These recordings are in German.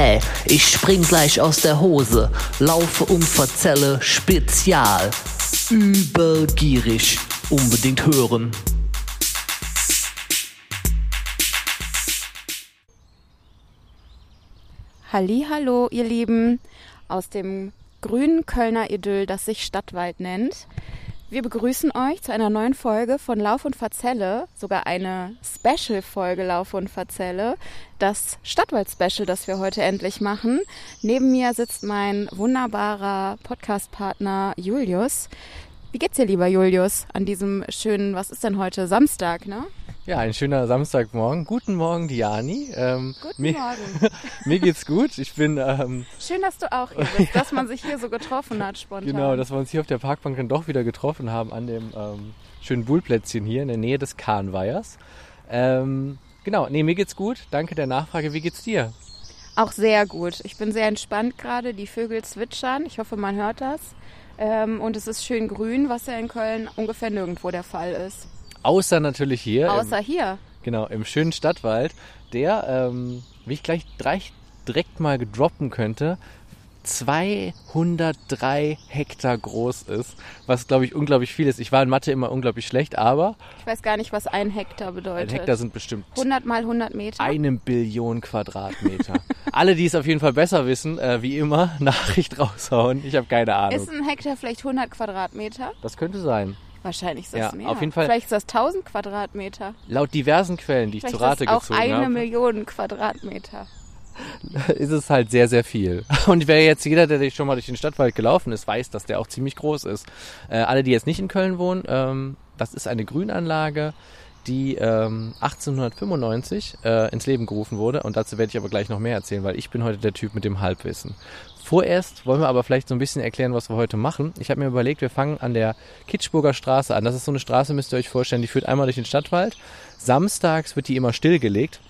Ey, ich spring gleich aus der Hose, laufe und verzelle Spezial. Übergierig, unbedingt hören. Hallo, ihr Lieben, aus dem grünen Kölner Idyll, das sich Stadtwald nennt. Wir begrüßen euch zu einer neuen Folge von Lauf und Verzelle, sogar eine Special-Folge Lauf und Verzelle, das Stadtwald-Special, das wir heute endlich machen. Neben mir sitzt mein wunderbarer Podcast-Partner Julius. Wie geht's dir, lieber Julius, an diesem schönen, was ist denn heute, Samstag, ne? Ja, ein schöner Samstagmorgen. Guten Morgen, Diani. Ähm, Guten mir, Morgen. mir geht's gut. Ich bin. Ähm, Schön, dass du auch hier bist, dass man sich hier so getroffen hat spontan. Genau, dass wir uns hier auf der Parkbank dann doch wieder getroffen haben an dem ähm, schönen Bullplätzchen hier in der Nähe des Kahnweihers. Ähm, genau, nee, mir geht's gut. Danke der Nachfrage. Wie geht's dir? Auch sehr gut. Ich bin sehr entspannt gerade. Die Vögel zwitschern. Ich hoffe, man hört das. Ähm, und es ist schön grün, was ja in Köln ungefähr nirgendwo der Fall ist. Außer natürlich hier. Außer im, hier. Genau, im schönen Stadtwald, der, ähm, wie ich gleich direkt mal droppen könnte, 203 Hektar groß ist, was glaube ich unglaublich viel ist. Ich war in Mathe immer unglaublich schlecht, aber ich weiß gar nicht, was ein Hektar bedeutet. Ein Hektar sind bestimmt 100 mal 100 Meter. Eine Billion Quadratmeter. Alle, die es auf jeden Fall besser wissen, äh, wie immer, Nachricht raushauen. Ich habe keine Ahnung. Ist ein Hektar vielleicht 100 Quadratmeter? Das könnte sein. Wahrscheinlich ist das ja, mehr. Auf jeden Fall. Vielleicht ist das 1000 Quadratmeter. Laut diversen Quellen, die ich zu Rate gezogen habe. auch eine habe, Million Quadratmeter. Ist es halt sehr, sehr viel. Und wer jetzt jeder, der schon mal durch den Stadtwald gelaufen ist, weiß, dass der auch ziemlich groß ist. Äh, alle, die jetzt nicht in Köln wohnen, ähm, das ist eine Grünanlage, die ähm, 1895 äh, ins Leben gerufen wurde. Und dazu werde ich aber gleich noch mehr erzählen, weil ich bin heute der Typ mit dem Halbwissen. Vorerst wollen wir aber vielleicht so ein bisschen erklären, was wir heute machen. Ich habe mir überlegt, wir fangen an der Kitschburger Straße an. Das ist so eine Straße, müsst ihr euch vorstellen, die führt einmal durch den Stadtwald. Samstags wird die immer stillgelegt.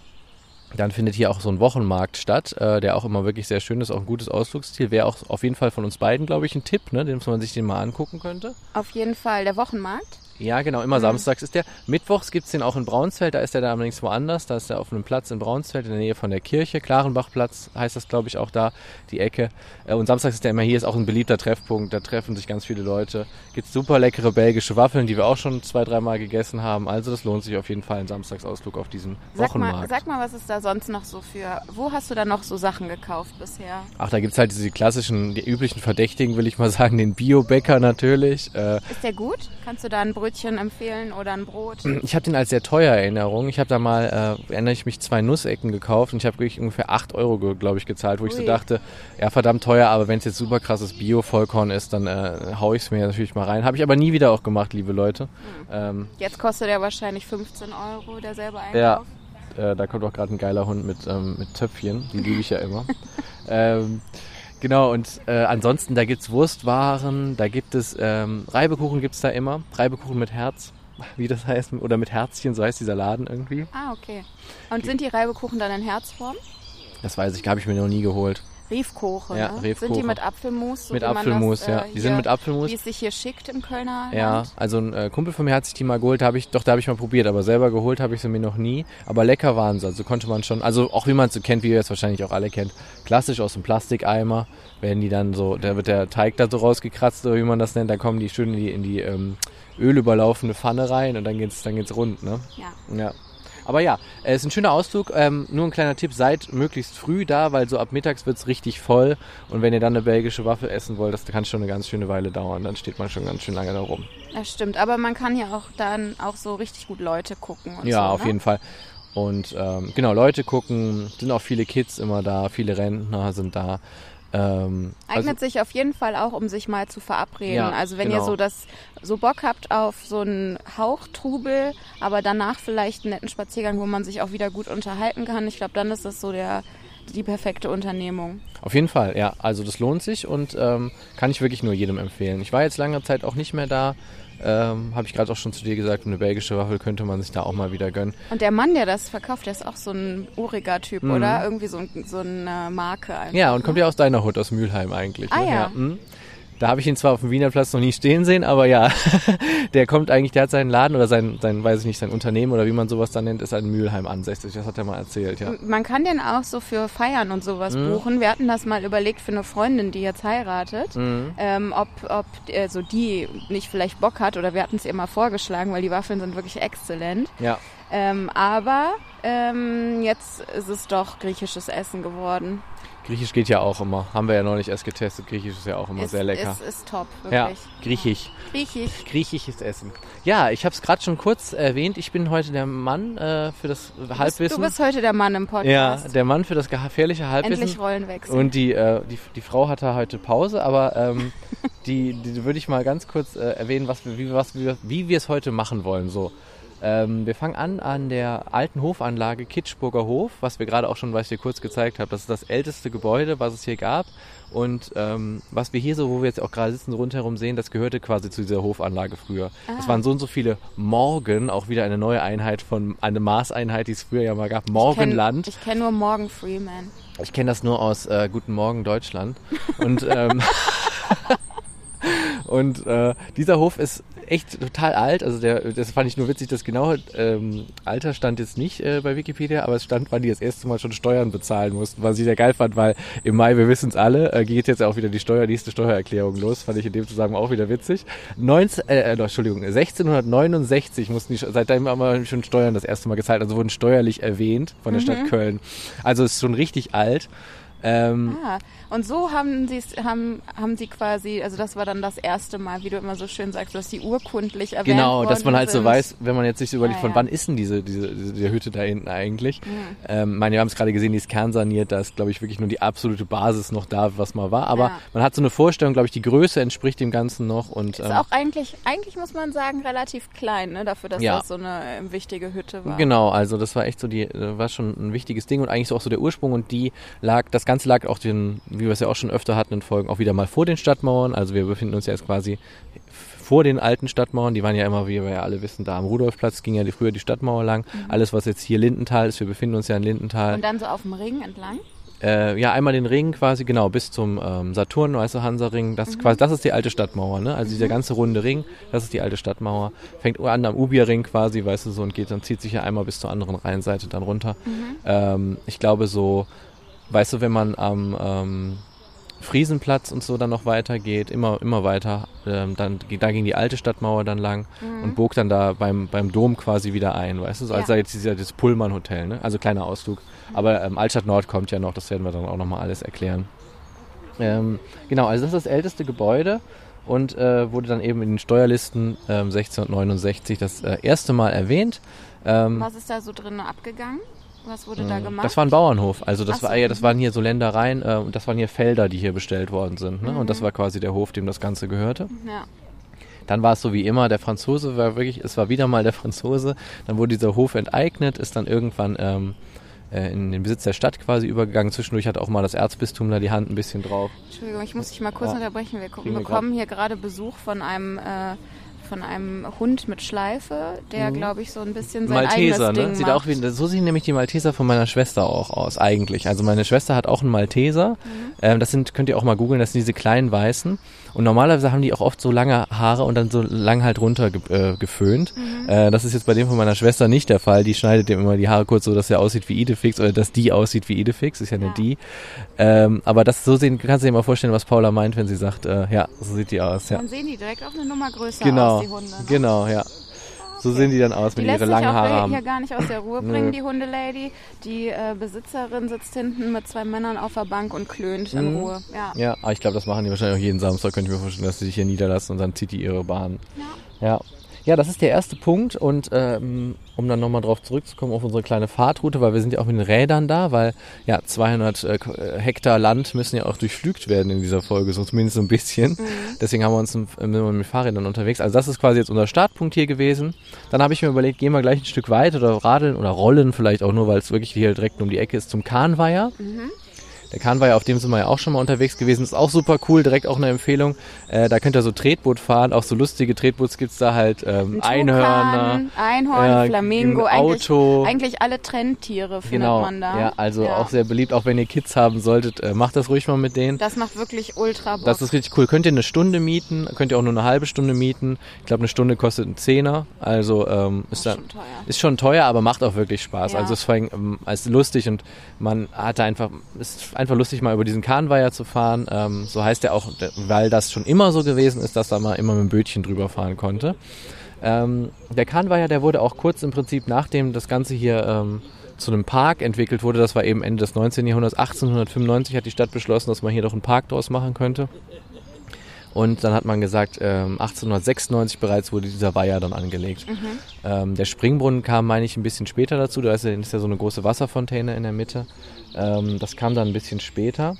Dann findet hier auch so ein Wochenmarkt statt, äh, der auch immer wirklich sehr schön ist, auch ein gutes Ausflugsziel. Wäre auch auf jeden Fall von uns beiden, glaube ich, ein Tipp, ne, den man sich den mal angucken könnte. Auf jeden Fall der Wochenmarkt. Ja, genau, immer mhm. samstags ist der. Mittwochs gibt es den auch in Braunsfeld, da ist der da allerdings woanders. Da ist er auf einem Platz in Braunsfeld in der Nähe von der Kirche. Klarenbachplatz heißt das, glaube ich, auch da, die Ecke. Äh, und samstags ist der immer hier, ist auch ein beliebter Treffpunkt. Da treffen sich ganz viele Leute. Gibt super leckere belgische Waffeln, die wir auch schon zwei, dreimal gegessen haben. Also das lohnt sich auf jeden Fall, ein Samstagsausflug auf diesen sag Wochenmarkt. Mal, sag mal, was ist da sonst noch so für, wo hast du da noch so Sachen gekauft bisher? Ach, da gibt es halt diese klassischen, die üblichen Verdächtigen, will ich mal sagen, den Biobäcker natürlich. Äh, ist der gut? Kannst du da ein Brötchen empfehlen? Nudeln oder ein Brot? Ich habe den als sehr teuer Erinnerung. Ich habe da mal, äh, erinnere ich mich, zwei Nussecken gekauft und ich habe wirklich ungefähr 8 Euro, glaube ich, gezahlt, wo Ui. ich so dachte, ja verdammt teuer, aber wenn es jetzt super krasses Bio-Vollkorn ist, dann äh, haue ich es mir natürlich mal rein. Habe ich aber nie wieder auch gemacht, liebe Leute. Mhm. Ähm, jetzt kostet er wahrscheinlich 15 Euro, der selber Einkauf. Ja, äh, da kommt auch gerade ein geiler Hund mit, ähm, mit Töpfchen, die liebe ich ja immer. ähm, Genau, und äh, ansonsten, da gibt es Wurstwaren, da gibt es ähm, Reibekuchen gibt es da immer. Reibekuchen mit Herz wie das heißt, oder mit Herzchen, so heißt dieser Laden irgendwie. Ah, okay. Und sind die Reibekuchen dann in Herzform? Das weiß ich, habe ich mir noch nie geholt. Riefkuchen, ja, ne? Riefkuchen. Sind die mit Apfelmus? So mit Apfelmus, das, ja. Äh, die sind mit Apfelmus. Wie es sich hier schickt im Kölner Ja, Land. also ein äh, Kumpel von mir hat sich die mal geholt, habe ich, doch da habe ich mal probiert, aber selber geholt habe ich sie mir noch nie. Aber lecker waren sie, also konnte man schon, also auch wie man es so kennt, wie ihr es wahrscheinlich auch alle kennt, klassisch aus dem Plastikeimer, werden die dann so, da wird der Teig da so rausgekratzt, oder wie man das nennt, dann kommen die schön in die, in die ähm, ölüberlaufende Pfanne rein und dann geht's, dann geht's rund, ne? Ja. Ja. Aber ja, es ist ein schöner Ausflug. Ähm, nur ein kleiner Tipp, seid möglichst früh da, weil so ab mittags wird es richtig voll. Und wenn ihr dann eine belgische Waffe essen wollt, das kann schon eine ganz schöne Weile dauern. Dann steht man schon ganz schön lange da rum. Das stimmt, aber man kann ja auch dann auch so richtig gut Leute gucken. Und ja, so, auf ne? jeden Fall. Und ähm, genau, Leute gucken, sind auch viele Kids immer da, viele Rentner sind da. Ähm, Eignet also, sich auf jeden Fall auch, um sich mal zu verabreden. Ja, also wenn genau. ihr so das so Bock habt auf so einen Hauchtrubel, aber danach vielleicht einen netten Spaziergang, wo man sich auch wieder gut unterhalten kann. Ich glaube, dann ist das so der die perfekte Unternehmung. Auf jeden Fall, ja. Also das lohnt sich und ähm, kann ich wirklich nur jedem empfehlen. Ich war jetzt lange Zeit auch nicht mehr da. Ähm, Habe ich gerade auch schon zu dir gesagt, eine belgische Waffel könnte man sich da auch mal wieder gönnen. Und der Mann, der das verkauft, der ist auch so ein uriger Typ, Mhm. oder? Irgendwie so, ein, so eine Marke einfach. Ja, und ne? kommt ja aus deiner Hut, aus Mülheim eigentlich. Ah, ne? ja. mhm. Da habe ich ihn zwar auf dem Wiener Platz noch nie stehen sehen, aber ja, der kommt eigentlich, der hat seinen Laden oder sein, sein, weiß ich nicht, sein Unternehmen oder wie man sowas dann nennt, ist in Mülheim ansässig. Das hat er mal erzählt, ja. Man kann den auch so für Feiern und sowas Mhm. buchen. Wir hatten das mal überlegt für eine Freundin, die jetzt heiratet, Mhm. ähm, ob, ob also die nicht vielleicht Bock hat oder wir hatten es ihr mal vorgeschlagen, weil die Waffeln sind wirklich exzellent. Ja, Ähm, aber ähm, jetzt ist es doch griechisches Essen geworden. Griechisch geht ja auch immer. Haben wir ja neulich erst getestet. Griechisch ist ja auch immer ist, sehr lecker. Ist, ist top, ja, wirklich. Griechisch. Griechisch. Griechisches Essen. Ja, ich habe es gerade schon kurz erwähnt. Ich bin heute der Mann äh, für das Du bist, Halbwissen. du bist heute der Mann im ja, Podcast. der Mann für das gefährliche Halbwissen. Endlich Rollenwechsel. Und die, äh, die, die Frau hatte heute Pause, aber ähm, die, die würde ich mal ganz kurz äh, erwähnen, was wir, wie, was wir, wie wir es heute machen wollen. So. Ähm, wir fangen an an der alten Hofanlage Kitschburger Hof, was wir gerade auch schon, was ich dir kurz gezeigt habe. Das ist das älteste Gebäude, was es hier gab. Und ähm, was wir hier so, wo wir jetzt auch gerade sitzen, rundherum sehen, das gehörte quasi zu dieser Hofanlage früher. Das Ah. waren so und so viele Morgen, auch wieder eine neue Einheit von, eine Maßeinheit, die es früher ja mal gab, kenn- Morgenland. Ich kenne nur Morgan Freeman. Ich kenne das nur aus äh, Guten Morgen Deutschland. Und, ähm, und äh, dieser Hof ist echt total alt. Also der, das fand ich nur witzig, das genaue ähm, Alter stand jetzt nicht äh, bei Wikipedia, aber es stand, wann die das erste Mal schon Steuern bezahlen mussten, was ich sehr geil fand, weil im Mai, wir wissen es alle, äh, geht jetzt auch wieder die Steuer, nächste Steuererklärung los. Fand ich in dem Zusammenhang auch wieder witzig. 19, äh, äh, Entschuldigung, 1669 mussten die, seitdem haben wir schon Steuern das erste Mal gezahlt, also wurden steuerlich erwähnt von der Stadt Köln. Also es ist schon richtig alt. Ähm, Ah, und so haben sie haben, haben sie quasi, also das war dann das erste Mal, wie du immer so schön sagst, dass sie urkundlich erwähnt Genau, dass man halt so sind. weiß, wenn man jetzt sich so überlegt, Ah, von ja. wann ist denn diese, diese, diese, Hütte da hinten eigentlich? Mhm. Ähm, meine, wir haben es gerade gesehen, die ist kernsaniert, da ist, glaube ich, wirklich nur die absolute Basis noch da, was mal war. Aber Ja. man hat so eine Vorstellung, glaube ich, die Größe entspricht dem Ganzen noch. Und, Ist ähm, auch eigentlich, eigentlich muss man sagen, relativ klein, ne, dafür, dass Ja. das so eine äh, wichtige Hütte war. Genau, also das war echt so die, äh, war schon ein wichtiges Ding und eigentlich so auch so der Ursprung und die lag, das Ganze lag auch den, wie wir es ja auch schon öfter hatten in Folgen, auch wieder mal vor den Stadtmauern. Also wir befinden uns ja jetzt quasi vor den alten Stadtmauern. Die waren ja immer, wie wir ja alle wissen, da am Rudolfplatz ging ja die, früher die Stadtmauer lang. Alles, was jetzt hier Lindenthal ist, wir befinden uns ja in Lindenthal. Und dann so auf dem Ring entlang. Äh, ja, einmal den Ring quasi, genau, bis zum ähm, Saturn, weißt du, Hansa-Ring. Das, ist quasi, das ist die alte Stadtmauer, ne? Also dieser ganze runde Ring, das ist die alte Stadtmauer. Fängt an am Ubierring quasi, weißt du, so und geht dann, zieht sich ja einmal bis zur anderen Rheinseite dann runter. Ähm, ich glaube so, weißt du, wenn man am ähm, Friesenplatz und so dann noch weitergeht, immer, immer weiter, ähm, dann, da ging die alte Stadtmauer dann lang und bog dann da beim, beim Dom quasi wieder ein, weißt du, so als Ja. sei jetzt dieser, das Pullman-Hotel, ne? Also kleiner Ausflug. Aber ähm, Altstadt Nord kommt ja noch, das werden wir dann auch nochmal alles erklären. Ähm, genau, also das ist das älteste Gebäude und äh, wurde dann eben in den Steuerlisten ähm, 1669 das äh, erste Mal erwähnt. Ähm, Was ist da so drin abgegangen? Was wurde da gemacht? das war ein Bauernhof. Also das Ach war ja, das mhm. waren hier so Ländereien äh, und das waren hier Felder, die hier bestellt worden sind. Ne? Mhm. Und das war quasi der Hof, dem das Ganze gehörte. ja. Dann war es so wie immer, der Franzose war wirklich, es war wieder mal der Franzose. Dann wurde dieser Hof enteignet, ist dann irgendwann ähm, äh, in den Besitz der Stadt quasi übergegangen. Zwischendurch hat auch mal das Erzbistum da die Hand ein bisschen drauf. Entschuldigung, ich muss dich mal kurz Ja. unterbrechen. Wir wir bekommen hier gerade Besuch von einem, äh, von einem Hund mit Schleife, der, glaube ich, so ein bisschen sein Malteser, eigenes ne? Ding Sieht macht. auch wie, so sehen nämlich die Malteser von meiner Schwester auch aus, eigentlich. Also meine Schwester hat auch einen Malteser. Mhm. Ähm, das sind, könnt ihr auch mal googeln, das sind diese kleinen Weißen. Und normalerweise haben die auch oft so lange Haare und dann so lang halt runter ge äh, geföhnt. Mhm. Äh, das ist jetzt bei dem von meiner Schwester nicht der Fall. Die schneidet dem immer die Haare kurz so, dass er aussieht wie Idefix oder dass die aussieht wie Idefix. Ist ja eine Ja. die. Ähm, aber das so sehen, kannst du dir mal vorstellen, was Paula meint, wenn sie sagt, äh, ja, so sieht die aus. Ja. Dann sehen die direkt auch eine Nummer größer Genau, aus, die Hunde. Ne? genau, ja. So sehen die dann aus, Die wenn die lässt ihre sich langen auch Haare hier haben. gar nicht aus der Ruhe bringen, die Hundelady. Die äh, Besitzerin sitzt hinten mit zwei Männern auf der Bank und klönt in Mhm. Ruhe. Ja. Ja, aber ich glaube, das machen die wahrscheinlich auch jeden Samstag, könnte ich mir vorstellen, dass sie sich hier niederlassen und dann zieht die ihre Bahn. Ja. Ja, das ist der erste Punkt und ähm, um dann nochmal drauf zurückzukommen auf unsere kleine Fahrtroute, weil wir sind ja auch mit den Rädern da, weil ja 200 äh, Hektar Land müssen ja auch durchflügt werden in dieser Folge, so zumindest so ein bisschen. Deswegen haben wir uns wir mit Fahrrädern unterwegs. Also das ist quasi jetzt unser Startpunkt hier gewesen. Dann habe ich mir überlegt, gehen wir gleich ein Stück weit oder radeln oder rollen vielleicht auch nur, weil es wirklich hier direkt um die Ecke ist zum Kahnweiher. Der Kahnweiher, auf dem sind wir ja auch schon mal unterwegs gewesen, ist auch super cool, direkt auch eine Empfehlung. Äh, da könnt ihr so Tretboot fahren, auch so lustige Tretboots gibt's da halt, ähm, Ein Einhörner. Einhorn, ja, Flamingo, ein Auto. Eigentlich, eigentlich alle Trendtiere findet Genau, man da. ja, also auch sehr beliebt, auch wenn ihr Kids haben solltet, äh, macht das ruhig mal mit denen. Das macht wirklich ultra Bock. Das ist richtig cool. Könnt ihr eine Stunde mieten, könnt ihr auch nur eine halbe Stunde mieten. Ich glaube, eine Stunde kostet einen Zehner. Also ähm, ist, ist schon teuer. ist schon teuer, aber macht auch wirklich Spaß. Ja. Also es ist vor allem, ähm, es ist lustig und man hat da einfach, es ist einfach lustig, mal über diesen Kahnweiher zu fahren. Ähm, so heißt er auch, weil das schon immer so gewesen ist, dass da mal immer mit dem Bötchen drüber fahren konnte. Ähm, der Kahnweiher, der wurde auch kurz im Prinzip, nachdem das Ganze hier ähm, zu einem Park entwickelt wurde, das war eben Ende des 19. Jahrhunderts, 1895 hat die Stadt beschlossen, dass man hier doch einen Park draus machen könnte. Und dann hat man gesagt, ähm, 1896 bereits wurde dieser Weiher dann angelegt. Ähm, der Springbrunnen kam, meine ich, ein bisschen später dazu. Da ist ja, ist ja so eine große Wasserfontäne in der Mitte. Ähm, das kam dann ein bisschen später.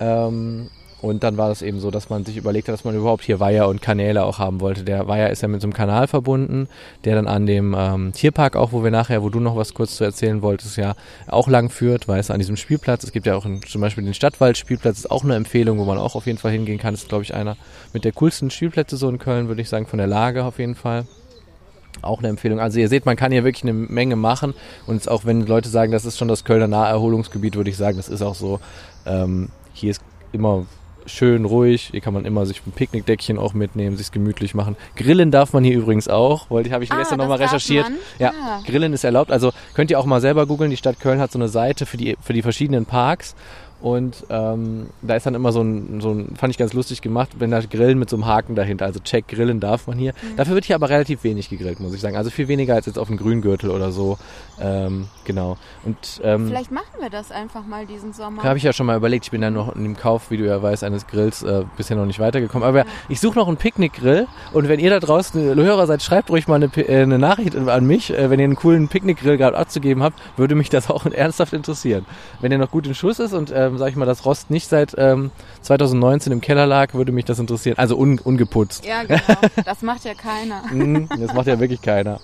Ähm, und dann war es eben so, dass man sich überlegt hat, dass man überhaupt hier Weiher und Kanäle auch haben wollte. Der Weiher ist ja mit so einem Kanal verbunden, der dann an dem ähm, Tierpark auch, wo wir nachher, wo du noch was kurz zu erzählen wolltest, ja auch lang führt, weißt du, an diesem Spielplatz. Es gibt ja auch einen, zum Beispiel den Stadtwaldspielplatz, ist auch eine Empfehlung, wo man auch auf jeden Fall hingehen kann. Das ist, glaube ich, einer mit der coolsten Spielplätze so in Köln, würde ich sagen, von der Lage auf jeden Fall auch eine Empfehlung. Also ihr seht, man kann hier wirklich eine Menge machen und auch wenn Leute sagen, das ist schon das Kölner Naherholungsgebiet, würde ich sagen, das ist auch so. Ähm, hier ist immer schön ruhig, hier kann man immer sich ein Picknickdeckchen auch mitnehmen, sich gemütlich machen. Grillen darf man hier übrigens auch, wollte ich habe ich Ah, gestern nochmal recherchiert. Ja, Ah. Grillen ist erlaubt. Also könnt ihr auch mal selber googeln. Die Stadt Köln hat so eine Seite für die für die verschiedenen Parks. Und ähm, da ist dann immer so ein, so ein, fand ich ganz lustig gemacht, wenn da Grillen mit so einem Haken dahinter. Also check, grillen darf man hier. Mhm. Dafür wird hier aber relativ wenig gegrillt, muss ich sagen. Also viel weniger als jetzt auf dem Grüngürtel oder so. Ähm, genau. Und ähm, Vielleicht machen wir das einfach mal diesen Sommer. habe ich ja schon mal überlegt. Ich bin dann noch in dem Kauf, wie du ja weißt, eines Grills äh, bisher noch nicht weitergekommen. Aber ich suche noch einen Picknickgrill. Und wenn ihr da draußen Hörer seid, schreibt ruhig mal eine, äh, eine Nachricht an mich. Äh, wenn ihr einen coolen Picknickgrill gerade abzugeben habt, würde mich das auch ernsthaft interessieren. Wenn der noch gut in Schuss ist und, ähm, sag ich mal, das Rost nicht seit ähm, 2019 im Keller lag, würde mich das interessieren. Also un ungeputzt. Ja, genau. Das macht ja keiner. Mhm, das macht ja wirklich keiner.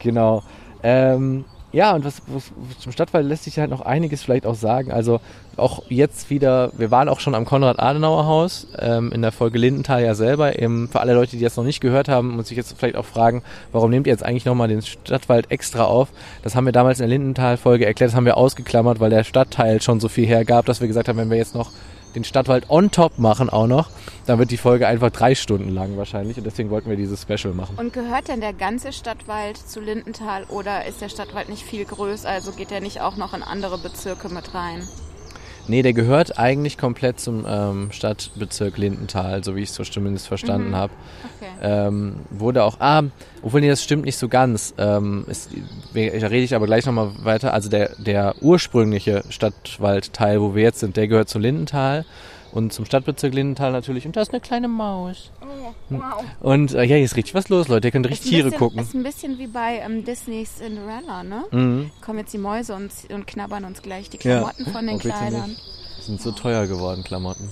Genau. Ähm, ja, und was, was zum Stadtwald lässt sich halt noch einiges vielleicht auch sagen. Also auch jetzt wieder, wir waren auch schon am Konrad-Adenauer-Haus ähm, in der Folge Lindenthal ja selber. Eben für alle Leute, die das noch nicht gehört haben und sich jetzt vielleicht auch fragen, warum nehmt ihr jetzt eigentlich nochmal den Stadtwald extra auf? Das haben wir damals in der Lindenthal-Folge erklärt, das haben wir ausgeklammert, weil der Stadtteil schon so viel hergab, dass wir gesagt haben, wenn wir jetzt noch den Stadtwald on top machen auch noch, dann wird die Folge einfach drei Stunden lang wahrscheinlich und deswegen wollten wir dieses Special machen. Und gehört denn der ganze Stadtwald zu Lindenthal oder ist der Stadtwald nicht viel größer, also geht der nicht auch noch in andere Bezirke mit rein? Nee, der gehört eigentlich komplett zum ähm, Stadtbezirk Lindenthal, so wie ich es so zumindest verstanden Mhm. habe. Okay. Ähm, wurde auch, ah, obwohl nee, das stimmt nicht so ganz. Ähm, ist, da rede ich aber gleich nochmal weiter. Also der, der ursprüngliche Stadtwaldteil, wo wir jetzt sind, der gehört zu Lindenthal und zum Stadtbezirk Lindenthal natürlich. Und da ist eine kleine Maus. Oh, wow. Und äh, ja, hier ist richtig was los, Leute. Ihr könnt richtig Tiere bisschen, gucken. Ist ein bisschen wie bei ähm, Disneys Cinderella, ne? Mhm. Kommen jetzt die Mäuse und, und knabbern uns gleich die Ja. Klamotten von den Oh, Kleidern. Sind so teuer geworden, Klamotten.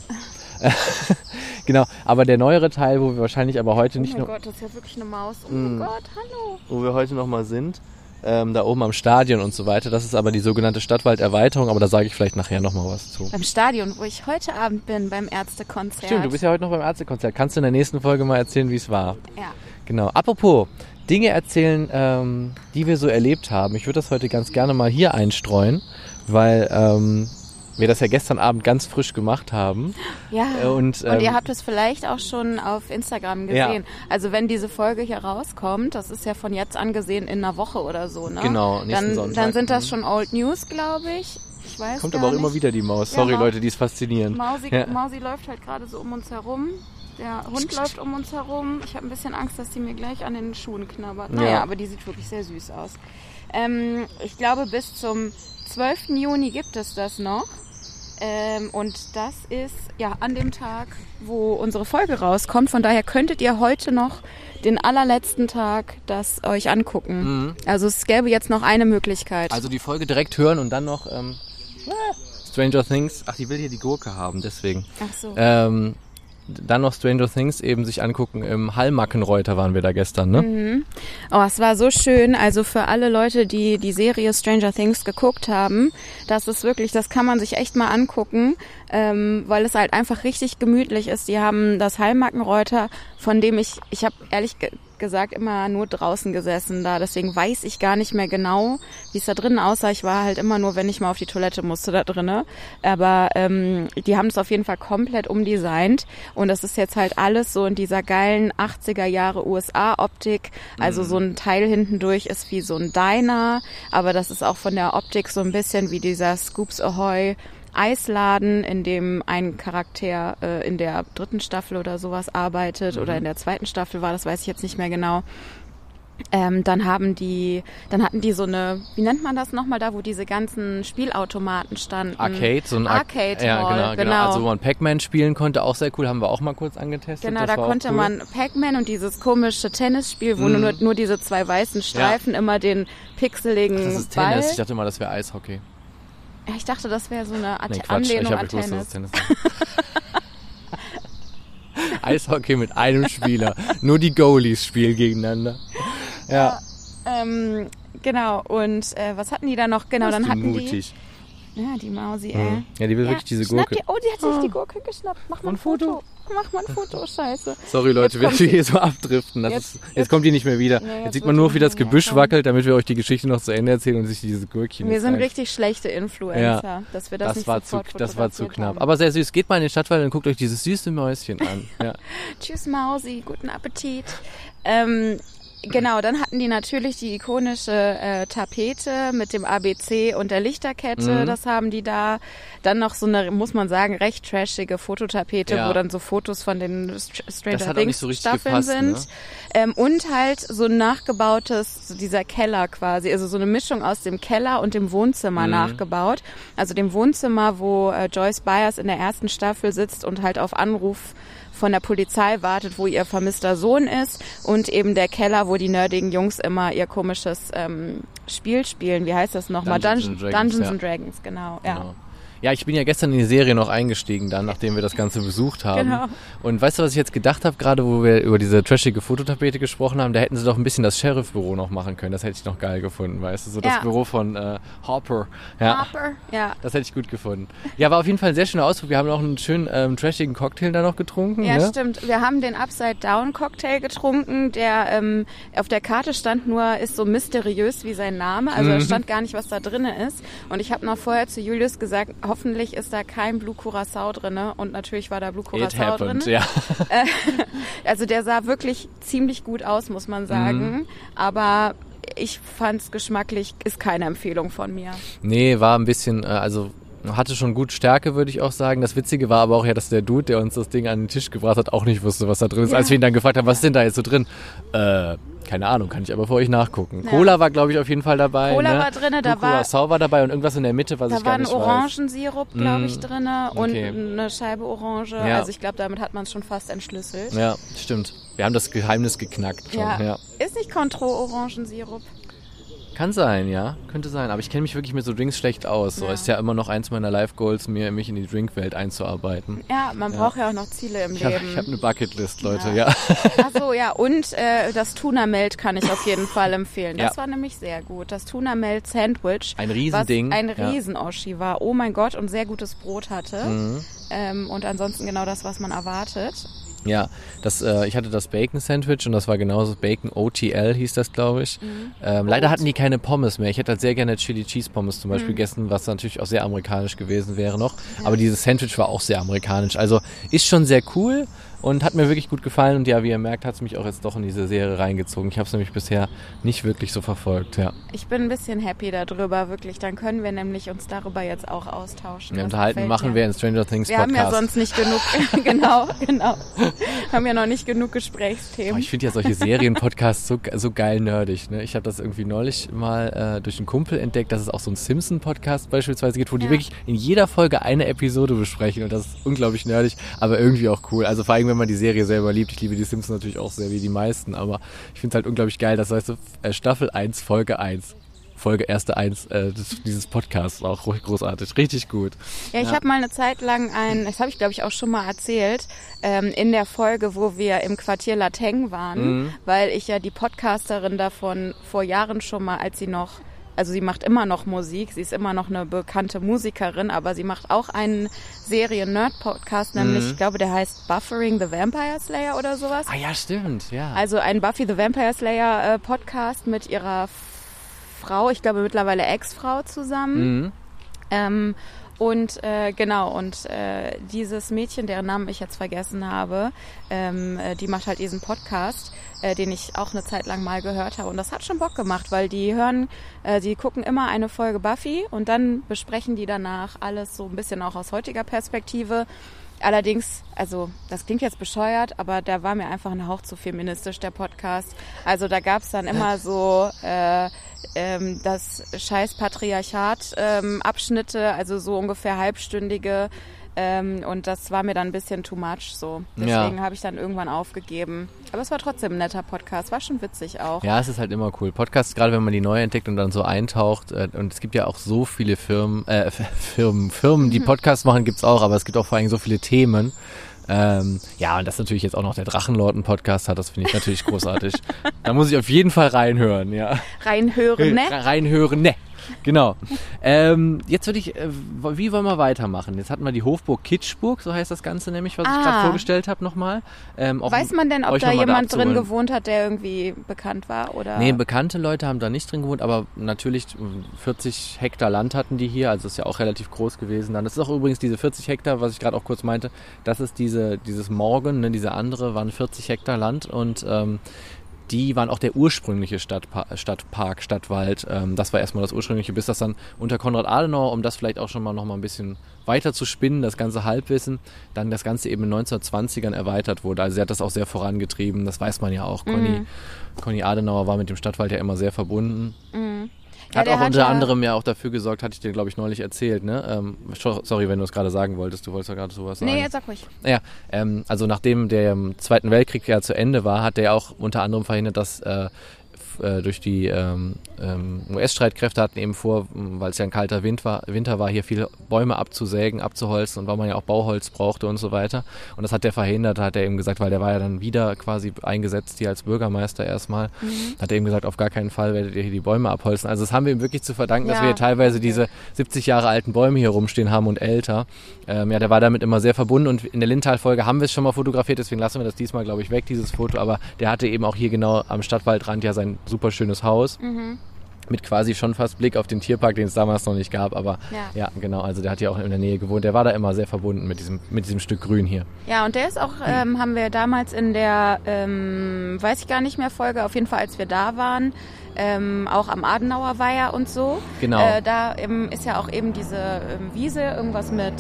genau, aber der neuere Teil, wo wir wahrscheinlich aber heute Oh nicht mein noch, Gott, das ist ja wirklich eine Maus. Oh Mm. Gott, hallo. wo wir heute noch mal sind, ähm, da oben am Stadion und so weiter, das ist aber die sogenannte Stadtwalderweiterung, aber da sage ich vielleicht nachher noch mal was zu. Beim Stadion, wo ich heute Abend bin, beim Ärztekonzert. Stimmt, du bist ja heute noch beim Ärztekonzert. Kannst du in der nächsten Folge mal erzählen, wie es war? Ja. Genau. Apropos, Dinge erzählen, ähm, die wir so erlebt haben. Ich würde das heute ganz gerne mal hier einstreuen, weil ähm, wir das ja gestern Abend ganz frisch gemacht haben. Ja. Äh, und, Und ihr ähm, habt es vielleicht auch schon auf Instagram Ja. gesehen. Also wenn diese Folge hier rauskommt, das ist ja von jetzt angesehen in einer Woche oder so, ne? Genau, nächsten dann, Sonntag. dann sind das Mhm. schon Old News, glaube ich. Ich weiß Kommt aber auch nicht. immer wieder die Maus. Ja, Sorry Mau- Leute, die ist faszinierend. Mausi, Ja. Mausi läuft halt gerade so um uns herum. Der Hund läuft um uns herum. Ich habe ein bisschen Angst, dass die mir gleich an den Schuhen knabbert. Naja, Ja. aber die sieht wirklich sehr süß aus. Ähm, ich glaube, bis zum 12. Juni gibt es das noch. Ähm, und das ist ja an dem Tag, wo unsere Folge rauskommt. Von daher könntet ihr heute noch den allerletzten Tag das euch angucken. Also es gäbe jetzt noch eine Möglichkeit. Also die Folge direkt hören und dann noch ähm, Stranger Things. Ach, die will hier die Gurke haben, deswegen. Ach so. Ähm, dann noch Stranger Things eben sich angucken. Im Hallmackenreuter waren wir da gestern, ne? Mhm. Oh, es war so schön. Also für alle Leute, die die Serie Stranger Things geguckt haben, das ist wirklich, das kann man sich echt mal angucken, ähm, weil es halt einfach richtig gemütlich ist. Die haben das Hallmackenreuter, von dem ich, ich habe ehrlich gesagt immer nur draußen gesessen da. Deswegen weiß ich gar nicht mehr genau, wie es da drinnen aussah. Ich war halt immer nur, wenn ich mal auf die Toilette musste, da drinnen. Aber ähm, die haben es auf jeden Fall komplett umdesignt. Und das ist jetzt halt alles so in dieser geilen 80er Jahre USA-Optik. Also Mhm. so ein Teil hinten durch ist wie so ein Diner. Aber das ist auch von der Optik so ein bisschen wie dieser Scoops Ahoy Eisladen, in dem ein Charakter äh, in der dritten Staffel oder sowas arbeitet oder in der zweiten Staffel war, das weiß ich jetzt nicht mehr genau. Ähm, dann haben die, dann hatten die so eine, wie nennt man das nochmal da, wo diese ganzen Spielautomaten standen? Arcade, so ein Ar- Arcade ja, Hall, genau, genau. Also wo man Pac-Man spielen konnte, auch sehr cool, haben wir auch mal kurz angetestet. Genau, das da konnte cool. man Pac-Man und dieses komische Tennisspiel, wo Mhm. nur, nur diese zwei weißen Streifen immer den pixeligen Das ist Ball. Tennis. Ich dachte mal, das wäre Eishockey. Ja, ich dachte, das wäre so eine Art Nee, Quatsch. Ich Anlehnung habe an dass Tennis. Tennis. Eishockey mit einem Spieler. Nur die Goalies spielen gegeneinander. Ja, Ähm, genau, und äh, was hatten die da noch? Genau, dann hatten mutig. die. Ja, die Mausi, ey. Mhm. Ja, die will wirklich diese Gurke. Die, oh, die hat sich die Gurke geschnappt. Mach mal ein ein Foto. Foto. Mach mal ein Foto, scheiße. Sorry Leute, Jetzt wir hier so abdriften. Das Jetzt- ist, jetzt, kommt die nicht mehr wieder. Nee, jetzt, jetzt sieht man nur, wie das Gebüsch kommen. wackelt, damit wir euch die Geschichte noch zu Ende erzählen und sich diese Gürkchen Wir jetzt sind richtig schlechte Influencer, dass wir das, das nicht war zu, das war zu knapp. haben. Aber sehr süß. Geht mal in den Stadtwald und guckt euch dieses süße Mäuschen an. Ja. Tschüss Mausi, guten Appetit. Ähm, genau, dann hatten die natürlich die ikonische äh, Tapete mit dem ABC und der Lichterkette. Mhm. Das haben die da. Dann noch so eine, muss man sagen, recht trashige Fototapete, Ja. wo dann so Fotos von den Str- Stranger Things so Staffeln gepasst, sind. ne? Ähm, und halt so ein nachgebautes, so dieser Keller quasi, also so eine Mischung aus dem Keller und dem Wohnzimmer Mhm. nachgebaut. Also dem Wohnzimmer, wo äh, Joyce Byers in der ersten Staffel sitzt und halt auf Anruf von der Polizei wartet, wo ihr vermisster Sohn ist und eben der Keller, wo die nerdigen Jungs immer ihr komisches ähm, Spiel spielen. Wie heißt das nochmal? Dungeons Dungeon, and Dragons, Dungeons ja. and Dragons, genau. Genau. Ja, ich bin ja gestern in die Serie noch eingestiegen, dann, nachdem wir das Ganze besucht haben. Genau. Und weißt du, was ich jetzt gedacht habe, gerade wo wir über diese trashige Fototapete gesprochen haben, da hätten sie doch ein bisschen das Sheriff-Büro noch machen können. Das hätte ich noch geil gefunden, weißt du? So das Ja. Büro von äh, Harper. Ja. Harper, ja. Das hätte ich gut gefunden. Ja, war auf jeden Fall ein sehr schöner Ausflug. Wir haben auch einen schönen ähm, trashigen Cocktail da noch getrunken. Ja, ne? stimmt. Wir haben den Upside Down Cocktail getrunken, der ähm, auf der Karte stand nur, ist so mysteriös wie sein Name. Also Mhm. stand gar nicht, was da drinne ist. Und ich habe noch vorher zu Julius gesagt, hoffentlich ist da kein Blue Curacao drinne. Und natürlich war da Blue Curacao drin. ja. Also der sah wirklich ziemlich gut aus, muss man sagen. Mhm. Aber ich fand's geschmacklich, ist keine Empfehlung von mir. Nee, war ein bisschen, äh, also hatte schon gut Stärke, würde ich auch sagen. Das Witzige war aber auch ja, dass der Dude, der uns das Ding an den Tisch gebracht hat, auch nicht wusste, was da drin ist. Ja. Als wir ihn dann gefragt haben, was ist denn da jetzt so drin? Äh, keine Ahnung, kann ich aber für euch nachgucken. Ja. Cola war, glaube ich, auf jeden Fall dabei. Cola ne? war drinne, da war- Curacao war dabei und irgendwas in der Mitte, was Da ich war gar ein nicht weiß. Orangensirup, glaube ich, Mm, drinne und okay. eine Scheibe Orange. Ja. Also ich glaube, damit hat man es schon fast entschlüsselt. Ja, stimmt. Wir haben das Geheimnis geknackt schon. Ja. Ist nicht Contro Orangensirup? Kann sein, ja. Könnte sein. Aber ich kenne mich wirklich mit so Drinks schlecht aus. So Ja. ist ja immer noch eins meiner Life-Goals, mir mich in die Drinkwelt einzuarbeiten. Ja, man Ja. braucht ja auch noch Ziele im Ich habe Leben. hab eine Bucketlist, Leute, Ja. ja. Ach so, ja, und äh, das Tuna Melt kann ich auf jeden Fall empfehlen. Das war nämlich sehr gut. Das Tuna Melt Sandwich, Ein Riesending. ein. Riesen-Oschi war. Oh mein Gott, und sehr gutes Brot hatte. Mhm. Ähm, und ansonsten genau das, was man erwartet. Ja, das, äh, ich hatte das Bacon Sandwich und das war genauso Bacon OTL hieß das, glaube ich. Ähm, leider hatten die keine Pommes mehr. Ich hätte halt sehr gerne Chili Cheese Pommes zum Beispiel gegessen, was natürlich auch sehr amerikanisch gewesen wäre noch. Aber dieses Sandwich war auch sehr amerikanisch. Also ist schon sehr cool und hat mir wirklich gut gefallen. Und ja, wie ihr merkt, hat es mich auch jetzt doch in diese Serie reingezogen. Ich habe es nämlich bisher nicht wirklich so verfolgt. Ja, Ich bin ein bisschen happy darüber, wirklich. Dann können wir nämlich uns darüber jetzt auch austauschen. wir unterhalten machen mir. wir in Stranger Things Wir haben Podcast. ja sonst nicht genug, genau, genau. Haben ja noch nicht genug Gesprächsthemen. ich finde ja solche Serienpodcasts so, so geil nerdig. Ne? Ich habe das irgendwie neulich mal äh, durch einen Kumpel entdeckt, dass es auch so einen Simpson-Podcast beispielsweise gibt, wo die Ja. wirklich in jeder Folge eine Episode besprechen und das ist unglaublich nerdig, aber irgendwie auch cool. Also vor allem, wenn man die Serie selber liebt. Ich liebe die Simpsons natürlich auch sehr wie die meisten, aber ich finde es halt unglaublich geil, das heißt äh, Staffel 1, Folge 1. Folge erste eins äh, des, dieses Podcasts auch großartig, richtig gut. Ja, ich Ja. habe mal eine Zeit lang ein, das habe ich glaube ich auch schon mal erzählt, ähm, in der Folge, wo wir im Quartier Lateng waren, Mhm. weil ich ja die Podcasterin davon vor Jahren schon mal, als sie noch, also sie macht immer noch Musik, sie ist immer noch eine bekannte Musikerin, aber sie macht auch einen Serien-Nerd-Podcast, nämlich, Mhm. ich glaube, der heißt Buffering the Vampire Slayer oder sowas. Ah ja, stimmt, ja. Also ein Buffy the Vampire Slayer äh, Podcast mit ihrer Frau, ich glaube mittlerweile Ex-Frau zusammen. mhm. Ähm, und äh, genau, und äh, dieses Mädchen, deren Namen ich jetzt vergessen habe, ähm, äh, die macht halt diesen Podcast, äh, den ich auch eine Zeit lang mal gehört habe. Und das hat schon Bock gemacht, weil die hören, äh, die gucken immer eine Folge Buffy und dann besprechen die danach alles so ein bisschen auch aus heutiger Perspektive. Allerdings, also das klingt jetzt bescheuert, aber da war mir einfach ein Hauch zu feministisch, der Podcast. Also da gab's dann immer so äh, ähm, das scheiß Patriarchat ähm, Abschnitte, also so ungefähr halbstündige. Ähm, und das war mir dann ein bisschen too much so. Ja. Deswegen habe ich dann irgendwann aufgegeben. Aber es war trotzdem ein netter Podcast, war schon witzig auch. Ja, es ist halt immer cool. Podcasts, gerade wenn man die neu entdeckt und dann so eintaucht. Äh, und es gibt ja auch so viele Firmen, äh, Firmen, Firmen, die Podcasts machen, gibt's auch, aber es gibt auch vor allem so viele Themen. Ähm, ja, und das natürlich jetzt auch noch der Drachenlord einen Podcast hat, das finde ich natürlich großartig. da muss ich auf jeden Fall reinhören, ja. Reinhören, ne? Re- Reinhören, ne. Genau. Ähm, jetzt würde ich, äh, wie wollen wir weitermachen? Jetzt hatten wir die Hofburg Kitschburg, so heißt das Ganze nämlich, was ich Ah. gerade vorgestellt habe nochmal. Ähm, Weiß man denn, ob da jemand drin gewohnt hat, der irgendwie bekannt war? Oder? Nee, bekannte Leute haben da nicht drin gewohnt, aber natürlich mh, 40 Hektar Land hatten die hier, also ist ja auch relativ groß gewesen. Dann das ist auch übrigens diese 40 Hektar, was ich gerade auch kurz meinte, das ist diese dieses Morgen, ne, diese andere waren 40 Hektar Land und ähm, die waren auch der ursprüngliche Stadtpa Stadtpark, Stadtwald. Ähm, das war erstmal das ursprüngliche, bis das dann unter Konrad Adenauer, um das vielleicht auch schon mal noch mal ein bisschen weiter zu spinnen, das ganze Halbwissen, dann das Ganze eben in den 1920ern erweitert wurde. Also sie hat das auch sehr vorangetrieben, das weiß man ja auch. Conny, Conny Adenauer war mit dem Stadtwald ja immer sehr verbunden. Ja, Hat auch hat unter ja- anderem ja auch dafür gesorgt, hatte ich dir, glaube ich, neulich erzählt, ne? Ähm, so- sorry, wenn du es gerade sagen wolltest, du wolltest ja gerade sowas sagen. Nee, jetzt sag ruhig. Ja, ähm, also nachdem der Zweiten Weltkrieg ja zu Ende war, hat der auch unter anderem verhindert, dass äh, äh, durch die ähm, ähm, US-Streitkräfte hatten eben vor, weil es ja ein kalter Wind war, Winter war, hier viele Bäume abzusägen, abzuholzen und weil man ja auch Bauholz brauchte und so weiter. Und das hat der verhindert, hat er eben gesagt, weil der war ja dann wieder quasi eingesetzt hier als Bürgermeister erstmal, hat er eben gesagt, auf gar keinen Fall werdet ihr hier die Bäume abholzen. Also das haben wir ihm wirklich zu verdanken, dass Ja, wir hier teilweise diese 70 Jahre alten Bäume hier rumstehen haben und älter. Ähm, ja, der war damit immer sehr verbunden und in der Lindtal-Folge haben wir es schon mal fotografiert, deswegen lassen wir das diesmal, glaube ich, weg, dieses Foto. Aber der hatte eben auch hier genau am Stadtwaldrand ja sein super schönes Haus. Mit quasi schon fast Blick auf den Tierpark, den es damals noch nicht gab. Aber Ja. ja. genau, also der hat ja auch in der Nähe gewohnt. Der war da immer sehr verbunden mit diesem, mit diesem Stück Grün hier. Ja, und der ist auch, ähm, haben wir damals in der, ähm, weiß ich gar nicht mehr, Folge, auf jeden Fall, als wir da waren, ähm, auch am Adenauer Weiher und so. Genau. Äh, da ist ja auch eben diese ähm, Wiese, irgendwas mit,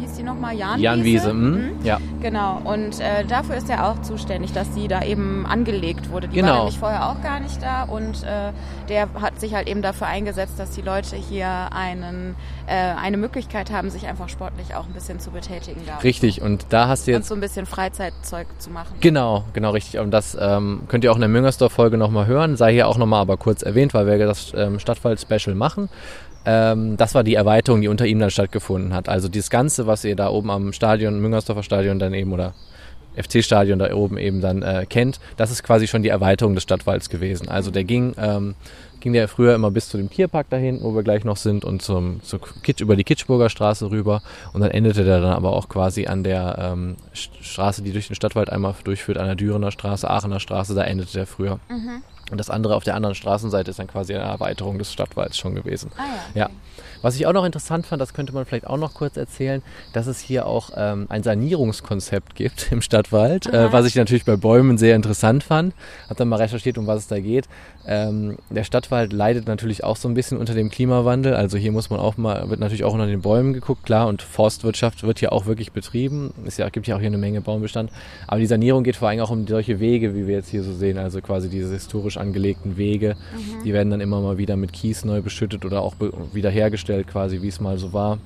hieß die nochmal? Jan Jan Wiese, hm? ja. Genau, und äh, dafür ist er auch zuständig, dass die da eben angelegt wurde. Die Genau. war nämlich vorher auch gar nicht da und äh, der hat sich halt eben dafür eingesetzt, dass die Leute hier einen, äh, eine Möglichkeit haben, sich einfach sportlich auch ein bisschen zu betätigen. Da. Richtig, und da hast du Und jetzt so ein bisschen Freizeitzeug zu machen. Genau, genau richtig. Und das ähm, könnt ihr auch in der Müngersdorf-Folge nochmal hören. Sei hier auch nochmal aber kurz erwähnt, weil wir das ähm, Stadtwald-Special machen. Ähm, das war die Erweiterung, die unter ihm dann stattgefunden hat. Also dieses Ganze, was ihr da oben am Stadion, Müngersdorfer Stadion dann eben oder FC-Stadion da oben eben dann äh, kennt, das ist quasi schon die Erweiterung des Stadtwalds gewesen. Also der ging, ähm, ging der früher immer bis zu dem Tierpark da hinten, wo wir gleich noch sind, und zum, zur Kitsch, über die Kitschburger Straße rüber. Und dann endete der dann aber auch quasi an der ähm, St- Straße, die durch den Stadtwald einmal durchführt, an der Dürener Straße, Aachener Straße, da endete der früher. Und das andere auf der anderen Straßenseite ist dann quasi eine Erweiterung des Stadtwalds schon gewesen. Ah ja. Ja. Was ich auch noch interessant fand, das könnte man vielleicht auch noch kurz erzählen, dass es hier auch ähm, ein Sanierungskonzept gibt im Stadtwald, äh, was ich natürlich bei Bäumen sehr interessant fand. Hab dann mal recherchiert, um was es da geht. Ähm, der Stadtwald leidet natürlich auch so ein bisschen unter dem Klimawandel. Also hier muss man auch mal, wird natürlich auch unter den Bäumen geguckt, klar. Und Forstwirtschaft wird hier auch wirklich betrieben. Es gibt ja auch hier eine Menge Baumbestand. Aber die Sanierung geht vor allem auch um solche Wege, wie wir jetzt hier so sehen. Also quasi diese historisch angelegten Wege. Die werden dann immer mal wieder mit Kies neu beschüttet oder auch be- wiederhergestellt, quasi wie es mal so war.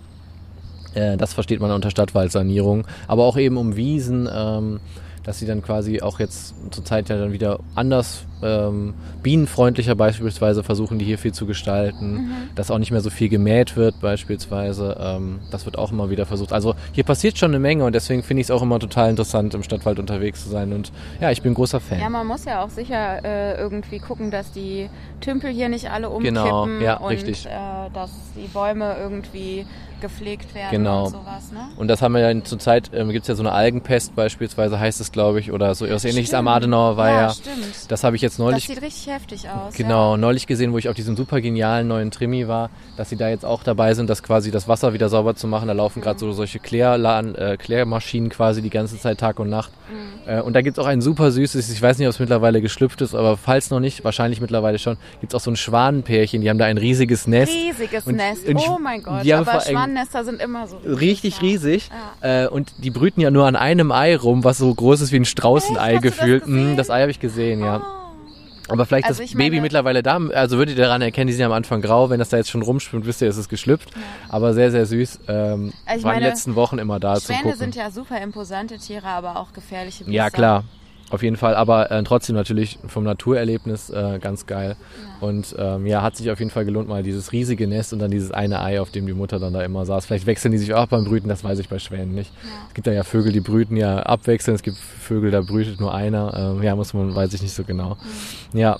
Äh, das versteht man unter Stadtwaldsanierung. Aber auch eben um Wiesen, ähm, dass sie dann quasi auch jetzt zur Zeit ja dann wieder anders ähm, bienenfreundlicher beispielsweise versuchen die hier viel zu gestalten, dass auch nicht mehr so viel gemäht wird beispielsweise. Ähm, das wird auch immer wieder versucht. Also hier passiert schon eine Menge und deswegen finde ich es auch immer total interessant, im Stadtwald unterwegs zu sein. Und ja, ich bin großer Fan. Ja, man muss ja auch sicher äh, irgendwie gucken, dass die Tümpel hier nicht alle umkippen Genau, ja, und richtig. Äh, dass die Bäume irgendwie gepflegt werden Genau. und sowas. Ne? Und das haben wir ja zurzeit, ähm, gibt es ja so eine Algenpest beispielsweise, heißt es glaube ich, oder so was ähnliches am. Adenauer war ja, ja. stimmt. Das habe ich jetzt Das neulich sieht richtig heftig aus. Genau, neulich gesehen, wo ich auf diesem super genialen neuen Trimi war, dass sie da jetzt auch dabei sind, das quasi das Wasser wieder sauber zu machen. Da laufen gerade so solche Klärlan äh, Klärmaschinen quasi die ganze Zeit Tag und Nacht. Mhm. Äh, und da gibt's auch ein super süßes, ich weiß nicht, ob es mittlerweile geschlüpft ist, aber falls noch nicht, wahrscheinlich mittlerweile schon, gibt's auch so ein Schwanenpärchen, die haben da ein riesiges Ja. Nest. Riesiges Und- Nest. und oh mein Gott. die haben Aber vor Schwanennester sind immer so Richtig ja. riesig. Äh, und die brüten ja nur an einem Ei rum, was so groß ist wie ein Straußenei Echt? Das gefühlt. gesehen? Mm, Das Ei habe ich gesehen, ja. Aber vielleicht Also das Baby mittlerweile da, also würdet ihr daran erkennen, die sind ja am Anfang grau, wenn das da jetzt schon rumschwimmt, wisst ihr, es ist geschlüpft. Aber sehr, sehr süß. Ähm, Also ich waren die meine, letzten Wochen immer da Schwäne Gucken. sind ja super imposante Tiere, aber auch gefährliche Biester. ja, klar. Auf jeden Fall, aber äh, trotzdem natürlich vom Naturerlebnis äh, ganz geil. Und ähm, ja, hat sich auf jeden Fall gelohnt, mal dieses riesige Nest und dann dieses eine Ei, auf dem die Mutter dann da immer saß. Vielleicht wechseln die sich auch beim Brüten, das weiß ich bei Schwänen nicht. Es gibt da ja Vögel, die brüten ja abwechselnd, es gibt Vögel, da brütet nur einer. Ähm, ja, muss man, weiß ich nicht so genau. Ja.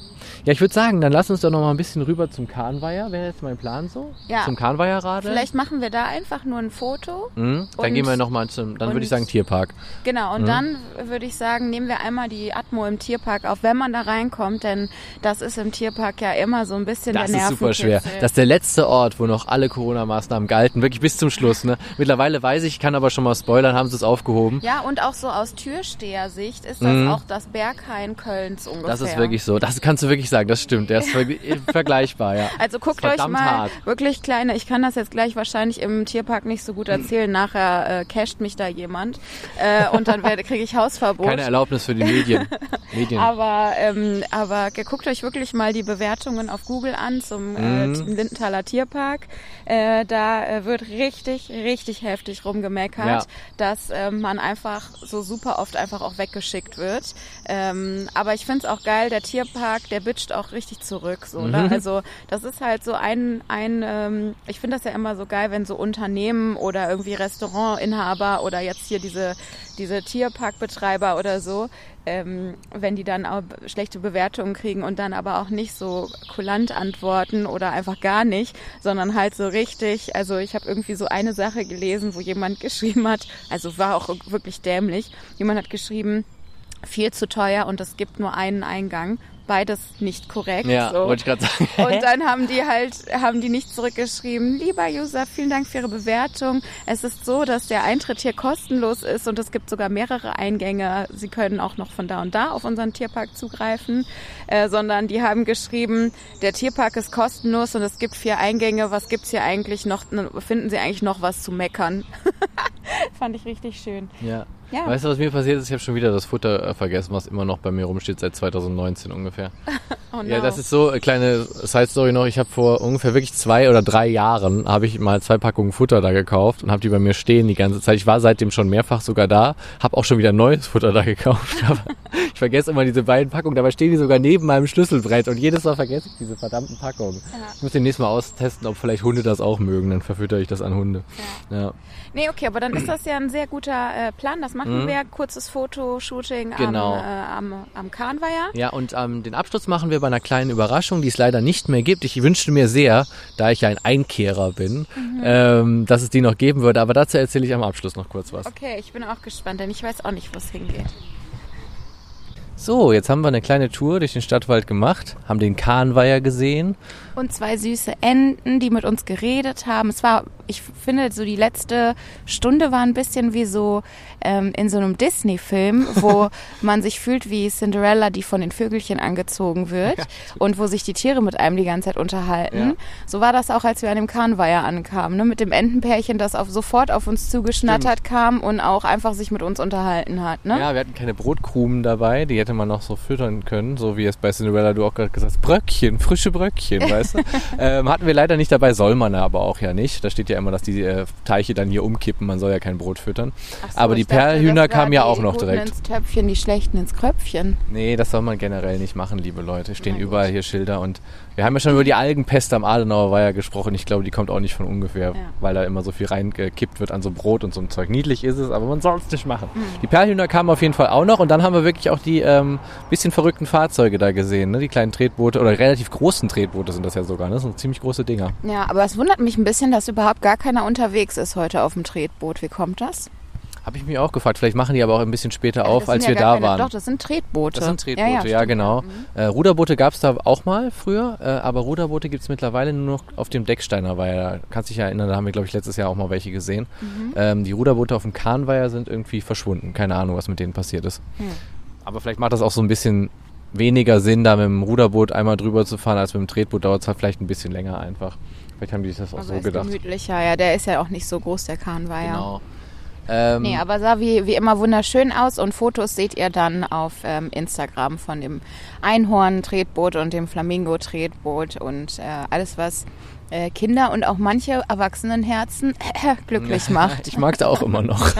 Ja, ich würde sagen, dann lass uns doch noch mal ein bisschen rüber zum Kahnweiher. Wäre jetzt mein Plan so? Ja. Zum Kahnweiherradeln? Vielleicht machen wir da einfach nur ein Foto. Mhm. Dann gehen wir noch mal zum, dann würde ich sagen Tierpark. Genau, Mhm. und dann würde ich sagen, nehmen wir einmal die Atmo im Tierpark auf, wenn man da reinkommt, denn das ist im Tierpark ja immer so ein bisschen Das der ist super schwer. Das ist der letzte Ort, wo noch alle Corona-Maßnahmen galten, wirklich bis zum Schluss. Ne? Mittlerweile weiß ich, kann aber schon mal spoilern, haben sie es aufgehoben. Ja, und auch so aus Türstehersicht ist das Mhm. auch das Berghain Kölns ungefähr. Das ist wirklich so. Das kannst du wirklich sagen, das stimmt. Der ist vergleichbar, ja. Also guckt euch mal hart. wirklich kleine, ich kann das jetzt gleich wahrscheinlich im Tierpark nicht so gut erzählen, nachher äh, casht mich da jemand äh, und dann kriege ich Hausverbot. Keine Erlaubnis für die Medien. Medien. Aber, ähm, aber guckt euch wirklich mal die Bewertungen auf Google an zum äh, Mhm. Lindenthaler Tierpark. Äh, da äh, wird richtig, richtig heftig rumgemeckert, Ja. dass ähm, man einfach so super oft einfach auch weggeschickt wird. Ähm, aber ich find's auch geil, der Tierpark, der bitcht auch richtig zurück. So, ne? Mhm. Also das ist halt so ein, ein ähm, ich finde das ja immer so geil, wenn so Unternehmen oder irgendwie Restaurantinhaber oder jetzt hier diese, diese Tierparkbetreiber oder so, ähm, wenn die dann auch schlechte Bewertungen kriegen und dann aber auch nicht so kulant antworten oder einfach gar nicht, sondern halt so richtig, also ich habe irgendwie so eine Sache gelesen, wo jemand geschrieben hat, also war auch wirklich dämlich, jemand hat geschrieben, viel zu teuer und es gibt nur einen Eingang. Beides nicht korrekt. ja, so. wollte ich gerade sagen. Und dann haben die halt, haben die nicht zurückgeschrieben, lieber User, vielen Dank für Ihre Bewertung. Es ist so, dass der Eintritt hier kostenlos ist und es gibt sogar mehrere Eingänge. Sie können auch noch von da und da auf unseren Tierpark zugreifen, äh, sondern die haben geschrieben, der Tierpark ist kostenlos und es gibt vier Eingänge. Was gibt's hier eigentlich noch? Finden Sie eigentlich noch was zu meckern? Fand ich richtig schön. Ja. Ja. Weißt du, was mir passiert ist? Ich habe schon wieder das Futter äh, vergessen, was immer noch bei mir rumsteht seit 2019 ungefähr. Oh no. Ja, das ist so eine kleine Side Story noch. Ich habe vor ungefähr wirklich zwei oder drei Jahren habe ich mal zwei Packungen Futter da gekauft und habe die bei mir stehen die ganze Zeit. Ich war seitdem schon mehrfach sogar da, habe auch schon wieder neues Futter da gekauft. Aber ich vergesse immer diese beiden Packungen. Dabei stehen die sogar neben meinem Schlüsselbrett und jedes Mal vergesse ich diese verdammten Packungen. Ich muss demnächst mal austesten, ob vielleicht Hunde das auch mögen. Dann verfütter ich das an Hunde. Ja. Nee, okay, aber dann ist das ja ein sehr guter äh, Plan. Das machen wir. Kurzes Fotoshooting Mhm. Genau. am, äh, am, am Kahnweiher. Ja, und ähm, den Abschluss machen wir bei einer kleinen Überraschung, die es leider nicht mehr gibt. Ich wünschte mir sehr, da ich ja ein Einkehrer bin, ähm, dass es die noch geben würde. Aber dazu erzähle ich am Abschluss noch kurz was. Okay, ich bin auch gespannt, denn ich weiß auch nicht, wo es hingeht. So, jetzt haben wir eine kleine Tour durch den Stadtwald gemacht, haben den Kahnweiher gesehen. Und zwei süße Enten, die mit uns geredet haben. Es war, ich finde, so die letzte Stunde war ein bisschen wie so ähm, in so einem Disney-Film, wo man sich fühlt wie Cinderella, die von den Vögelchen angezogen wird und wo sich die Tiere mit einem die ganze Zeit unterhalten. Ja. So war das auch, als wir an dem Kahnweiher ankamen, ne? mit dem Entenpärchen, das auf, sofort auf uns zugeschnattert kam und auch einfach sich mit uns unterhalten hat. Ne? Ja, wir hatten keine Brotkrumen dabei, die hätte man noch so füttern können, so wie es bei Cinderella du auch gerade gesagt hast. Bröckchen, frische Bröckchen, weißt du? ähm, hatten wir leider nicht dabei, soll man aber auch ja nicht. Da steht ja immer, dass die äh, Teiche dann hier umkippen. Man soll ja kein Brot füttern. So, Aber die Perlhühner kamen ja die auch noch direkt. ins Töpfchen, die Schlechten ins Kröpfchen. Nee, das soll man generell nicht machen, liebe Leute. Stehen überall hier Schilder und wir haben ja schon über die Algenpest am Adenauer Weiher gesprochen. Ich glaube, die kommt auch nicht von ungefähr, weil da immer so viel reingekippt wird an so Brot und so ein Zeug. Niedlich ist es, aber man soll es nicht machen. Mhm. Die Perlhühner kamen auf jeden Fall auch noch und dann haben wir wirklich auch die ähm, bisschen verrückten Fahrzeuge da gesehen. Ne? Die kleinen Tretboote oder relativ großen Tretboote sind das ja sogar. Ne? Das sind ziemlich große Dinger. Ja, aber es wundert mich ein bisschen, dass überhaupt gar keiner unterwegs ist heute auf dem Tretboot. Wie kommt das? Habe ich mich auch gefragt. Vielleicht machen die aber auch ein bisschen später auf, als wir ja gar da keine, waren. Doch, das sind Tretboote. Das sind Tretboote, ja, stimmt. genau. Äh, Ruderboote gab es da auch mal früher, äh, aber Ruderboote gibt es mittlerweile nur noch auf dem Decksteiner Weiher. Kannst dich ja erinnern, da haben wir, glaube ich, letztes Jahr auch mal welche gesehen. Mhm. Ähm, die Ruderboote auf dem Kahnweiher sind irgendwie verschwunden. Keine Ahnung, was mit denen passiert ist. Hm. Aber vielleicht macht das auch so ein bisschen weniger Sinn, da mit dem Ruderboot einmal drüber zu fahren, als mit dem Tretboot dauert es halt vielleicht ein bisschen länger einfach. Vielleicht haben die sich das auch Aber so ist gedacht. gemütlicher, ja. Der ist ja auch nicht so groß, der Kahn war ja. Genau. Ähm, Nee, aber sah wie, wie immer wunderschön aus und Fotos seht ihr dann auf ähm, Instagram von dem Einhorn-Tretboot und dem Flamingo-Tretboot und äh, alles, was äh, Kinder und auch manche Erwachsenenherzen glücklich macht. Ich mag da auch immer noch.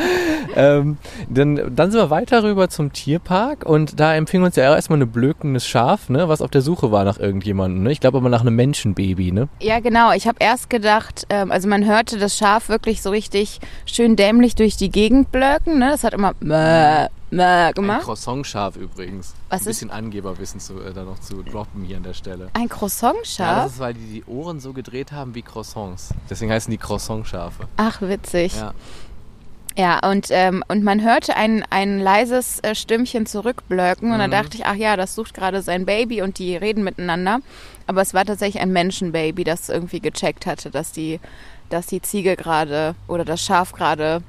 ähm, dann, dann sind wir weiter rüber zum Tierpark und da empfing uns ja erstmal eine blökendes Schaf, ne, was auf der Suche war nach irgendjemandem. Ne? Ich glaube aber nach einem Menschenbaby. Ne? Ja, genau. Ich habe erst gedacht, ähm, also man hörte das Schaf wirklich so richtig schön dämlich durch die Gegend blöken. Ne? Das hat immer mäh, mäh Ein gemacht. Croissant-Schaf übrigens. Was Ein bisschen Angeberwissen zu, äh, da noch zu droppen hier an der Stelle. Ein Ja, Croissant-Schaf? das ist, weil die die Ohren so gedreht haben wie Croissants. Deswegen heißen die Croissant-Schafe. Ach, witzig. Ja. Ja, und, ähm, und man hörte ein, ein leises äh, Stimmchen zurückblöken und dann Mhm. dachte ich, ach ja, das sucht gerade sein Baby und die reden miteinander. Aber es war tatsächlich ein Menschenbaby, das irgendwie gecheckt hatte, dass die, dass die Ziege gerade oder das Schaf gerade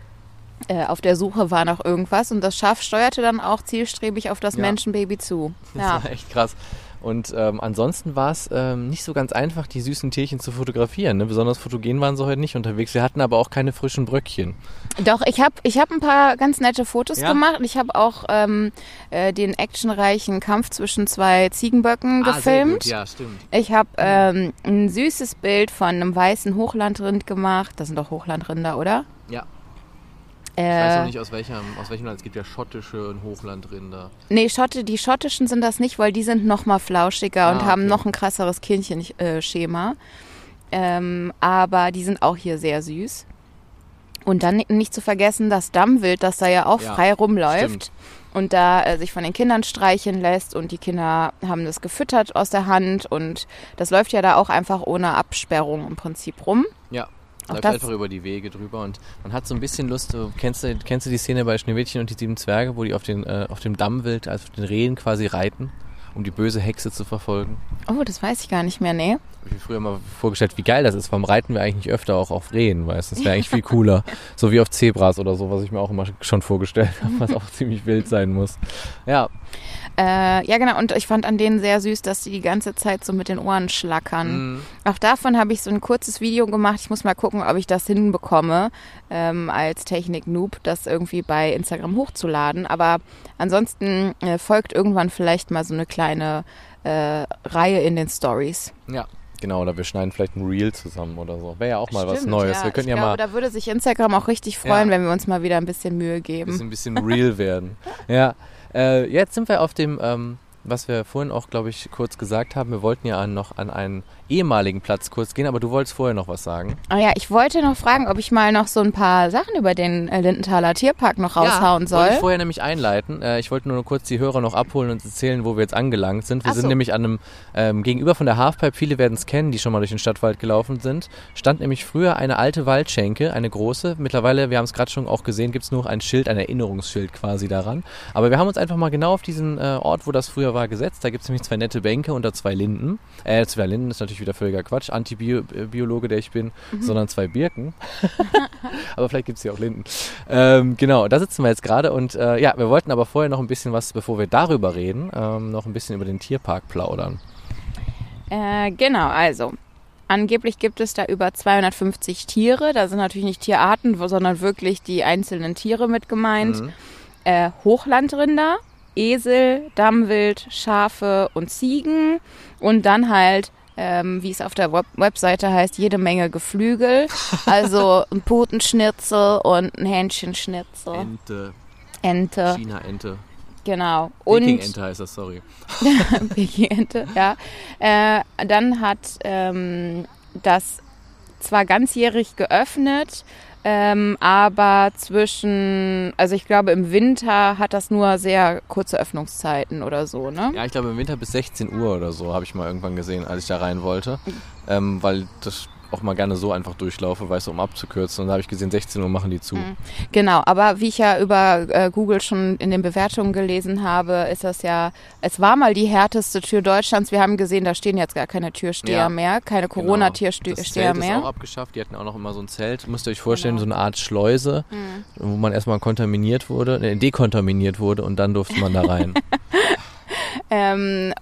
äh, auf der Suche war nach irgendwas und das Schaf steuerte dann auch zielstrebig auf das Ja. Menschenbaby zu. Das Ja. war echt krass. Und ähm, ansonsten war es ähm, nicht so ganz einfach, die süßen Tierchen zu fotografieren. Ne? Besonders fotogen waren sie heute nicht unterwegs. Wir hatten aber auch keine frischen Bröckchen. Doch, ich habe ich hab ein paar ganz nette Fotos Ja? gemacht. Ich habe auch ähm, äh, den actionreichen Kampf zwischen zwei Ziegenböcken gefilmt. Ja, stimmt. Ich habe ähm, ein süßes Bild von einem weißen Hochlandrind gemacht. Das sind doch Hochlandrinder, oder? Ja. Ich weiß noch Äh, nicht, aus welchem, aus welchem Land. Es gibt ja schottische und Hochlandrinder. nee, Schotte, die schottischen sind das nicht, weil die sind noch mal flauschiger und Ah, haben okay. noch ein krasseres Kindchenschema. Ähm, aber die sind auch hier sehr süß. Und dann nicht zu vergessen das Dammwild, das da ja auch Ja, frei rumläuft. stimmt. und da äh, sich von den Kindern streicheln lässt und die Kinder haben das gefüttert aus der Hand und das läuft ja da auch einfach ohne Absperrung im Prinzip rum. Ja. Auch Läuft einfach über die Wege drüber und man hat so ein bisschen Lust. Du, kennst, du, kennst du die Szene bei Schneewittchen und die sieben Zwerge, wo die auf, den, äh, auf dem Dammwild, also auf den Rehen quasi reiten, um die böse Hexe zu verfolgen? Oh, das weiß ich gar nicht mehr, nee. Ich mir früher mal vorgestellt, wie geil das ist. Warum reiten wir eigentlich nicht öfter auch auf Rehen, weißt du? Das wäre eigentlich viel cooler. so wie auf Zebras oder so, was ich mir auch immer schon vorgestellt habe, was auch ziemlich wild sein muss. Ja, Äh, ja, genau. Und ich fand an denen sehr süß, dass die die ganze Zeit so mit den Ohren schlackern. Mhm. Auch davon habe ich so ein kurzes Video gemacht. Ich muss mal gucken, ob ich das hinbekomme, ähm, als Technik-Noob, das irgendwie bei Instagram hochzuladen. Aber ansonsten äh, folgt irgendwann vielleicht mal so eine kleine äh, Reihe in den Stories. ja. Genau, oder wir schneiden vielleicht ein Reel zusammen oder so. Wäre ja auch mal was Stimmt, Neues. Ja. Wir können ja glaube, mal da würde sich Instagram auch richtig freuen, Ja. wenn wir uns mal wieder ein bisschen Mühe geben. bisschen, bisschen real werden. Ja, äh, jetzt sind wir auf dem, ähm, was wir vorhin auch, glaube ich, kurz gesagt haben. Wir wollten ja an, noch an einen ehemaligen Platz kurz gehen, aber du wolltest vorher noch was sagen. Ah ja, ich wollte noch fragen, ob ich mal noch so ein paar Sachen über den äh, Lindenthaler Tierpark noch raushauen soll. Wollte ich vorher nämlich einleiten. Äh, ich wollte nur kurz die Hörer noch abholen und erzählen, wo wir jetzt angelangt sind. Wir Ach sind so. nämlich an einem, ähm, gegenüber von der Halfpipe, viele werden es kennen, die schon mal durch den Stadtwald gelaufen sind, stand nämlich früher eine alte Waldschenke, eine große. Mittlerweile, wir haben es gerade schon auch gesehen, gibt es nur ein Schild, ein Erinnerungsschild quasi daran. Aber wir haben uns einfach mal genau auf diesen äh, Ort, wo das früher war, gesetzt. Da gibt es nämlich zwei nette Bänke unter zwei Linden. Äh, zwei Linden ist natürlich wieder völliger Quatsch. Antibiologe, der ich bin, sondern zwei Birken. aber vielleicht gibt es hier auch Linden. Ähm, genau, da sitzen wir jetzt gerade und äh, ja, wir wollten aber vorher noch ein bisschen was, bevor wir darüber reden, ähm, noch ein bisschen über den Tierpark plaudern. Äh, genau, also. Angeblich gibt es da über 250 Tiere. Da sind natürlich nicht Tierarten, sondern wirklich die einzelnen Tiere mit gemeint. Mhm. Äh, Hochlandrinder, Esel, Dammwild, Schafe und Ziegen. Und dann halt ähm, wie es auf der Web Webseite heißt, jede Menge Geflügel. Also ein Putenschnitzel und ein Hähnchenschnitzel. Ente, Ente, China-Ente. genau. Und Peking-Ente heißt das, sorry. Peking-Ente, ja. Äh, dann hat ähm, das zwar ganzjährig geöffnet, ähm, aber zwischen, also ich glaube im Winter hat das nur sehr kurze Öffnungszeiten oder so, ne? Ja, ich glaube im Winter bis 16 Uhr oder so habe ich mal irgendwann gesehen, als ich da rein wollte. Ähm, weil das auch mal gerne so einfach durchlaufe, weißt du, um abzukürzen. Und da habe ich gesehen, 16 Uhr machen die zu. Genau, aber wie ich ja über äh, Google schon in den Bewertungen gelesen habe, ist das ja, es war mal die härteste Tür Deutschlands. Wir haben gesehen, da stehen jetzt gar keine Türsteher Ja. mehr, keine Genau. Corona-Türsteher Das Zelt ist mehr. auch abgeschafft. Die hatten auch noch immer so ein Zelt. Müsst ihr euch vorstellen, Genau. so eine Art Schleuse, wo man erstmal kontaminiert wurde, ne, dekontaminiert wurde und dann durfte man da rein. Ähm,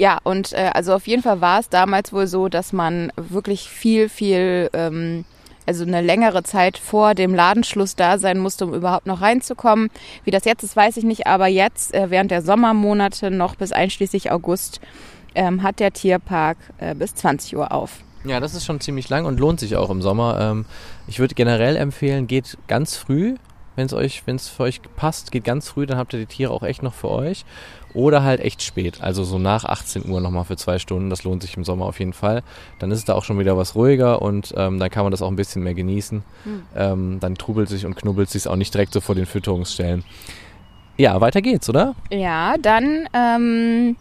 ja, und äh, also auf jeden Fall war es damals wohl so, dass man wirklich viel, viel, ähm, also eine längere Zeit vor dem Ladenschluss da sein musste, um überhaupt noch reinzukommen. Wie das jetzt ist, weiß ich nicht, aber jetzt, äh, während der Sommermonate noch bis einschließlich August, ähm, hat der Tierpark äh, bis 20 Uhr auf. ja, das ist schon ziemlich lang und lohnt sich auch im Sommer. Ähm, ich würde generell empfehlen, geht ganz früh, wenn es euch, wenn es für euch passt, geht ganz früh, dann habt ihr die Tiere auch echt noch für euch. Oder halt echt spät, also so nach 18 Uhr nochmal für zwei Stunden. Das lohnt sich im Sommer auf jeden Fall. Dann ist es da auch schon wieder was ruhiger und ähm, dann kann man das auch ein bisschen mehr genießen. Ähm, dann trubelt sich und knubbelt sich auch nicht direkt so vor den Fütterungsstellen. Ja, weiter geht's, oder? Ja, dann, ähm,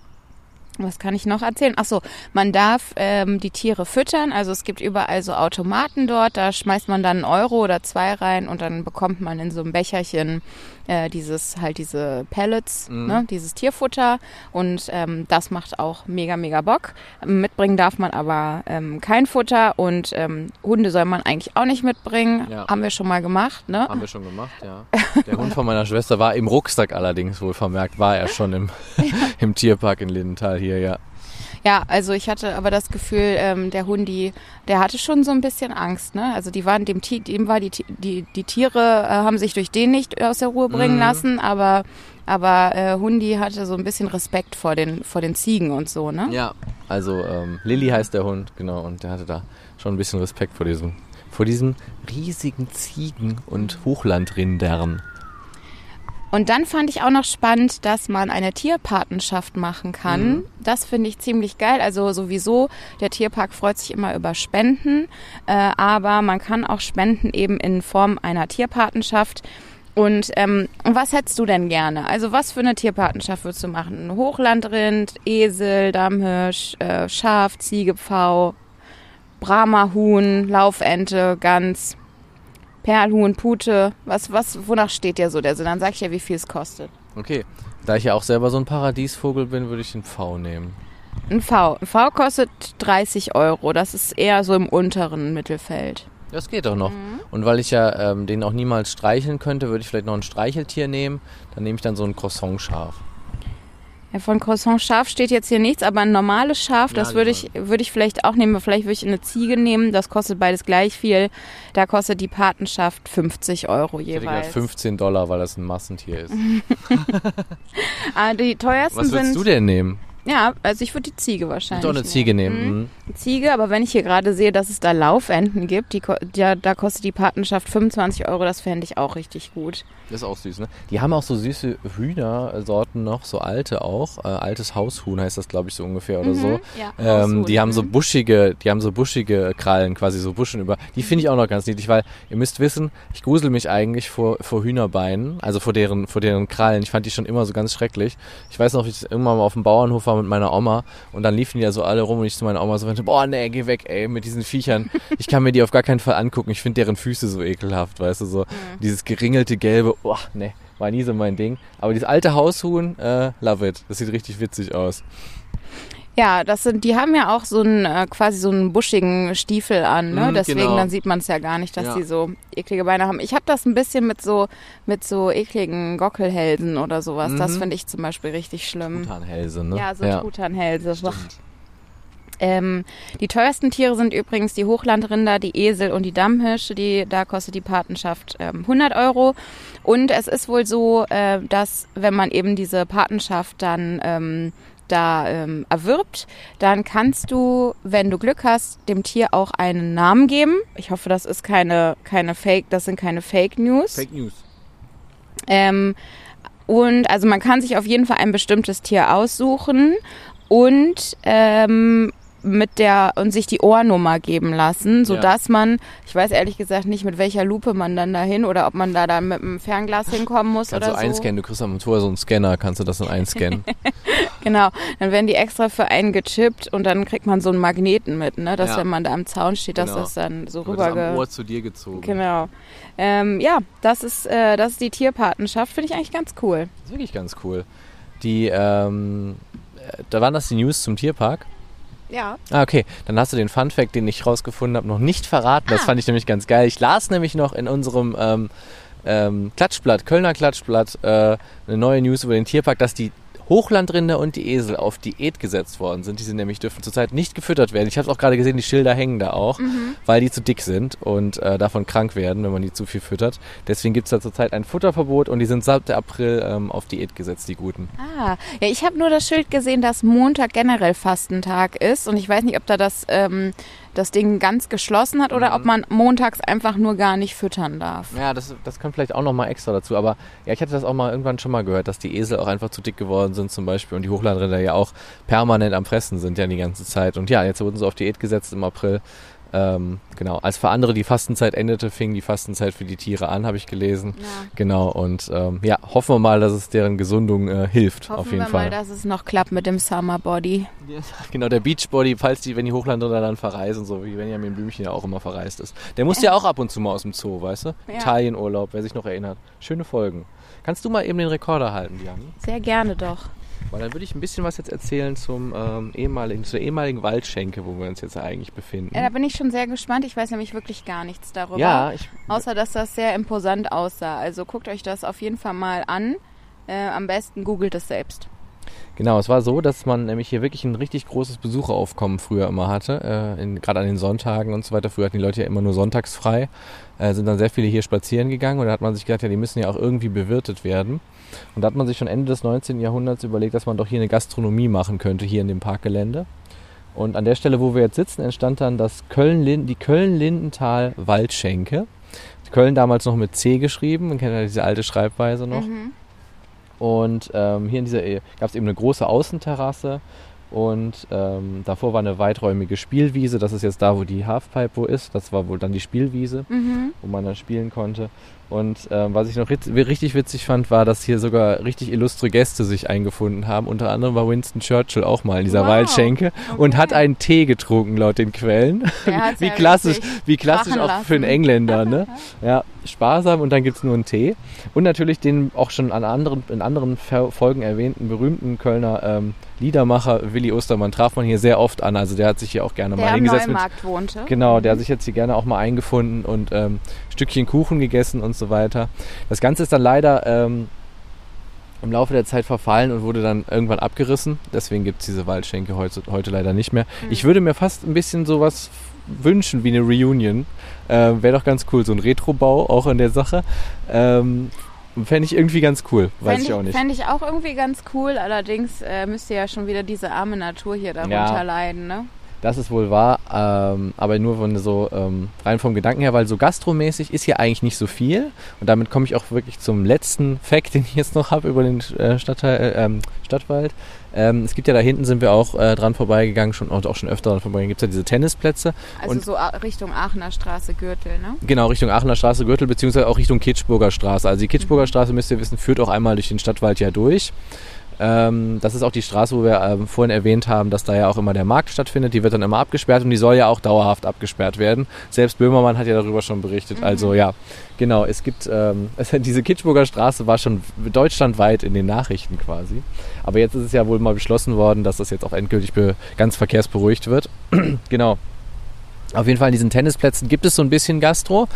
was kann ich noch erzählen? Ach so, man darf ähm, die Tiere füttern. Also es gibt überall so Automaten dort. Da schmeißt man dann einen Euro oder zwei rein und dann bekommt man in so einem Becherchen äh, dieses halt diese Pellets, ne, dieses Tierfutter. Und ähm, das macht auch mega mega Bock. Mitbringen darf man aber ähm, kein Futter und ähm, Hunde soll man eigentlich auch nicht mitbringen. Ja. Haben wir schon mal gemacht, ne? Haben wir schon gemacht, ja. Der Hund von meiner Schwester war im Rucksack allerdings wohl vermerkt, war er schon im, im Tierpark in Lindenthal hier, ja. Ja, also ich hatte aber das Gefühl, ähm, der Hundi, der hatte schon so ein bisschen Angst, ne? Also die waren dem, dem war die, die, die Tiere äh, haben sich durch den nicht aus der Ruhe bringen Mhm. lassen, aber aber äh, Hundi hatte so ein bisschen Respekt vor den vor den Ziegen und so, ne? Ja, also ähm, Lilly heißt der Hund, genau, und der hatte da schon ein bisschen Respekt vor diesem, vor diesen riesigen Ziegen und Hochlandrindern. Und dann fand ich auch noch spannend, dass man eine Tierpatenschaft machen kann. Mhm. Das finde ich ziemlich geil. Also sowieso, der Tierpark freut sich immer über Spenden, äh, aber man kann auch spenden eben in Form einer Tierpatenschaft. Und ähm, was hättest du denn gerne? Also was für eine Tierpatenschaft würdest du machen? Hochlandrind, Esel, Dammhirsch, äh, Schaf, Ziege, Pfau, Brahma-Huhn, Laufente, Gans, Perlhuhn, Pute. Was, was, wonach steht dir so der Sinn? Dann sag ich ja, wie viel es kostet. Okay, da ich ja auch selber so ein Paradiesvogel bin, würde ich den Pfau nehmen. Ein V. Ein V kostet 30 Euro. Das ist eher so im unteren Mittelfeld. Das geht doch noch. Und weil ich ja ähm, den auch niemals streicheln könnte, würde ich vielleicht noch ein Streicheltier nehmen. Dann nehme ich dann so ein Croissant-Schaf. Ja, von Croissant Schaf steht jetzt hier nichts, aber ein normales Schaf, Ja, das würde ich, würde ich vielleicht auch nehmen. Vielleicht würde ich eine Ziege nehmen. Das kostet beides gleich viel. Da kostet die Patenschaft 50 Euro Ich hätte gedacht jeweils. 15 Dollar, weil das ein Massentier ist. Ah, die teuersten Was würdest sind. du denn nehmen? Ja, also ich würde die Ziege Ich wahrscheinlich. doch eine Ziege nehmen. Mhm. Ziege, aber wenn ich hier gerade sehe, dass es da Laufenten gibt, die, ja, da kostet die Patenschaft 25 Euro, das fände ich auch richtig gut. Das ist auch süß, ne? Die haben auch so süße Hühnersorten noch, so alte auch. Äh, altes Haushuhn heißt das, glaube ich, so ungefähr oder so. ja, Ähm, die haben so mhm. buschige, die haben so buschige Krallen, quasi so Buschen über. Die finde ich auch noch ganz niedlich, weil ihr müsst wissen, ich grusel mich eigentlich vor, vor Hühnerbeinen, also vor deren, vor deren Krallen. Ich fand die schon immer so ganz schrecklich. Ich weiß noch, wie ich irgendwann mal auf dem Bauernhof war mit meiner Oma und dann liefen die ja so alle rum und ich zu meiner Oma so meinte, boah, nee, geh weg, ey, mit diesen Viechern. Ich kann mir die auf gar keinen Fall angucken. Ich finde deren Füße so ekelhaft, weißt du, so dieses geringelte gelbe, boah, nee, war nie so mein Ding. Aber dieses alte Haushuhn, äh, love it. Das sieht richtig witzig aus. Ja, das sind, die haben ja auch so einen äh, quasi so einen buschigen Stiefel an, ne? Mhm, Deswegen genau. dann sieht man es ja gar nicht, dass Ja. die so eklige Beine haben. Ich habe das ein bisschen mit so mit so ekligen Gockelhälsen oder sowas. Das Mhm. finde ich zum Beispiel richtig schlimm. Truthahn-Hälse, ne? Ja, so Truthahnhälse. Ähm, die teuersten Tiere sind übrigens die Hochlandrinder, die Esel und die Dammhirsche. Die, da kostet die Patenschaft ähm, 100 Euro. Und es ist wohl so, äh, dass wenn man eben diese Patenschaft dann ähm, da ähm, erwirbt, dann kannst du, wenn du Glück hast, dem Tier auch einen Namen geben. Ich hoffe, das ist keine, keine Fake, das sind keine Fake News. Fake News. Ähm, und also man kann sich auf jeden Fall ein bestimmtes Tier aussuchen und ähm, mit der und sich die Ohrnummer geben lassen, so Ja. dass man, ich weiß ehrlich gesagt nicht, mit welcher Lupe man dann dahin oder ob man da dann mit einem Fernglas hinkommen muss Kannst du oder so. einscannen, du kriegst am Tor so einen Scanner, kannst du das dann einscannen. Genau, dann werden die extra für einen gechippt und dann kriegt man so einen Magneten mit, ne, dass Ja. wenn man da am Zaun steht, dass Genau. das dann so Wird das rüber am Ohr zu dir gezogen. Genau. Ähm, ja, das ist, äh, das ist die Tierpatenschaft, finde ich eigentlich ganz cool. Das ist wirklich ganz cool. Die, ähm, äh, da waren das die News zum Tierpark. Ja. Ah, okay. Dann hast du den Fun Fact, den ich rausgefunden habe, noch nicht verraten. Das Ah. fand ich nämlich ganz geil. Ich las nämlich noch in unserem ähm, ähm, Klatschblatt, Kölner Klatschblatt, äh, eine neue News über den Tierpark, dass die Hochlandrinder und die Esel auf Diät gesetzt worden sind. Die sind nämlich dürfen zurzeit nicht gefüttert werden. Ich habe auch gerade gesehen, die Schilder hängen da auch, weil die zu dick sind und äh, davon krank werden, wenn man die zu viel füttert. Deswegen gibt es da zurzeit ein Futterverbot und die sind seit April ähm, auf Diät gesetzt, die guten. Ah, ja, ich habe nur das Schild gesehen, dass Montag generell Fastentag ist und ich weiß nicht, ob da das, ähm, das Ding ganz geschlossen hat oder ob man montags einfach nur gar nicht füttern darf. Ja, das, das kommt vielleicht auch nochmal extra dazu. Aber ja, ich hatte das auch mal irgendwann schon mal gehört, dass die Esel auch einfach zu dick geworden sind zum Beispiel und die Hochlandrinder ja auch permanent am Fressen sind ja die ganze Zeit. Und ja, jetzt wurden sie auf Diät gesetzt im April. Ähm, genau, als für andere die Fastenzeit endete, fing die Fastenzeit für die Tiere an, habe ich gelesen. Ja. Genau, und ähm, ja, hoffen wir mal, dass es deren Gesundung äh, hilft, Hoffen auf jeden wir Fall. mal, dass es noch klappt mit dem Summer Body. Genau, der Beachbody, falls die, wenn die Hochlandrinder dann verreisen, so wie Benjamin Blümchen ja auch immer verreist ist. Der muss ja auch ab und zu mal aus dem Zoo, weißt du? Ja. Italienurlaub, wer sich noch erinnert. Schöne Folgen. Kannst du mal eben den Rekorder halten, Diane? Sehr gerne doch. Weil dann würde ich ein bisschen was jetzt erzählen zum ähm, ehemaligen, zur ehemaligen Waldschenke, wo wir uns jetzt eigentlich befinden. Ja, da bin ich schon sehr gespannt. Ich weiß nämlich wirklich gar nichts darüber. Ja, ich, Außer, dass das sehr imposant aussah. Also guckt euch das auf jeden Fall mal an. Äh, am besten googelt es selbst. Genau, es war so, dass man nämlich hier wirklich ein richtig großes Besucheraufkommen früher immer hatte, äh, gerade an den Sonntagen und so weiter. Früher hatten die Leute ja immer nur sonntags frei, äh, sind dann sehr viele hier spazieren gegangen und da hat man sich gedacht, ja, die müssen ja auch irgendwie bewirtet werden. Und da hat man sich schon Ende des 19. Jahrhunderts überlegt, dass man doch hier eine Gastronomie machen könnte, hier in dem Parkgelände. Und an der Stelle, wo wir jetzt sitzen, entstand dann das Köln die Köln-Lindenthal Waldschenke. Köln damals noch mit C geschrieben, man kennt ja diese alte Schreibweise noch. Mhm. Und ähm, hier in dieser gab es eben eine große Außenterrasse und ähm, davor war eine weiträumige Spielwiese. Das ist jetzt da, wo die Halfpipe wo ist. Das war wohl dann die Spielwiese, Mhm. wo man dann spielen konnte. Und ähm, was ich noch richtig witzig fand, war, dass hier sogar richtig illustre Gäste sich eingefunden haben. Unter anderem war Winston Churchill auch mal in dieser Wow. Waldschenke und hat einen Tee getrunken laut den Quellen. Wie ja klassisch, wie klassisch auch für einen lassen. Engländer, ne? Ja, sparsam und dann gibt's nur einen Tee. Und natürlich den auch schon an anderen, in anderen Folgen erwähnten berühmten Kölner ähm, Liedermacher Willi Ostermann traf man hier sehr oft an. Also der hat sich hier auch gerne Der mal hingesetzt. Mit, Neumarkt wohnte. genau, der hat sich jetzt hier gerne auch mal eingefunden und ähm, Stückchen Kuchen gegessen und so weiter. Das Ganze ist dann leider ähm, im Laufe der Zeit verfallen und wurde dann irgendwann abgerissen. Deswegen gibt's diese Waldschenke heute, heute leider nicht mehr. Ich würde mir fast ein bisschen sowas wünschen wie eine Reunion. Ähm, Wäre doch ganz cool, so ein Retrobau auch in der Sache. Ähm, Fände ich irgendwie ganz cool, weiß Fänd ich auch nicht. Fände ich auch irgendwie ganz cool. Allerdings äh, müsste ja schon wieder diese arme Natur hier darunter Ja. leiden, ne? Das ist wohl wahr, ähm, aber nur von so ähm, rein vom Gedanken her, weil so gastromäßig ist hier eigentlich nicht so viel. Und damit komme ich auch wirklich zum letzten Fact, den ich jetzt noch habe über den äh, Stadtteil, äh, ähm, Stadtwald. Ähm, es gibt ja da hinten sind wir auch äh, dran vorbeigegangen, schon und auch schon öfter dran vorbeigegangen. Gibt es ja diese Tennisplätze. Also Und- so Richtung Aachener Straße, Gürtel, ne? Genau, Richtung Aachener Straße, Gürtel, beziehungsweise auch Richtung Kitschburger Straße. Also die Kitschburger Straße, müsst ihr wissen, führt auch einmal durch den Stadtwald ja durch. Ähm, das ist auch die Straße, wo wir ähm, vorhin erwähnt haben, dass da ja auch immer der Markt stattfindet. Die wird dann immer abgesperrt und die soll ja auch dauerhaft abgesperrt werden. Selbst Böhmermann hat ja darüber schon berichtet. Also ja, genau, es gibt, ähm, es, diese Kitschburger Straße war schon deutschlandweit in den Nachrichten quasi. Aber jetzt ist es ja wohl mal beschlossen worden, dass das jetzt auch endgültig ganz verkehrsberuhigt wird. genau. Auf jeden Fall in diesen Tennisplätzen gibt es so ein bisschen Gastro.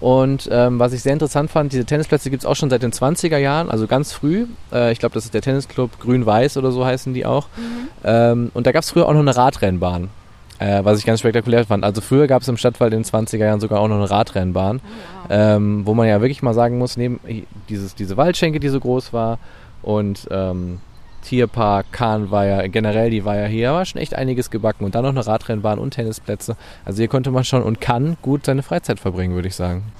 Und ähm, was ich sehr interessant fand, diese Tennisplätze gibt es auch schon seit den 20er Jahren, also ganz früh. Äh, ich glaube, das ist der Tennisclub Grün-Weiß oder so heißen die auch. Ähm, und da gab es früher auch noch eine Radrennbahn, äh, was ich ganz spektakulär fand. Also früher gab es im Stadtwald in den 20er Jahren sogar auch noch eine Radrennbahn, ähm, wo man ja wirklich mal sagen muss, neben dieses, diese Waldschenke, die so groß war und ähm, Tierpark, Kahnweiher, generell die Weiher hier war schon echt einiges gebacken und dann noch eine Radrennbahn und Tennisplätze. Also hier konnte man schon und kann gut seine Freizeit verbringen, würde ich sagen.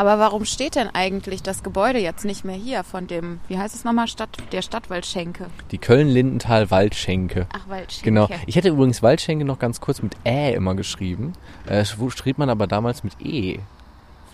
Aber warum steht denn eigentlich das Gebäude jetzt nicht mehr hier von dem, wie heißt es nochmal, Stadt, der Stadtwaldschenke? Die Köln-Lindenthal-Waldschenke. Ach, Waldschenke. Genau. Ich hätte übrigens Waldschenke noch ganz kurz mit Ä immer geschrieben. Äh, schrieb man aber damals mit E.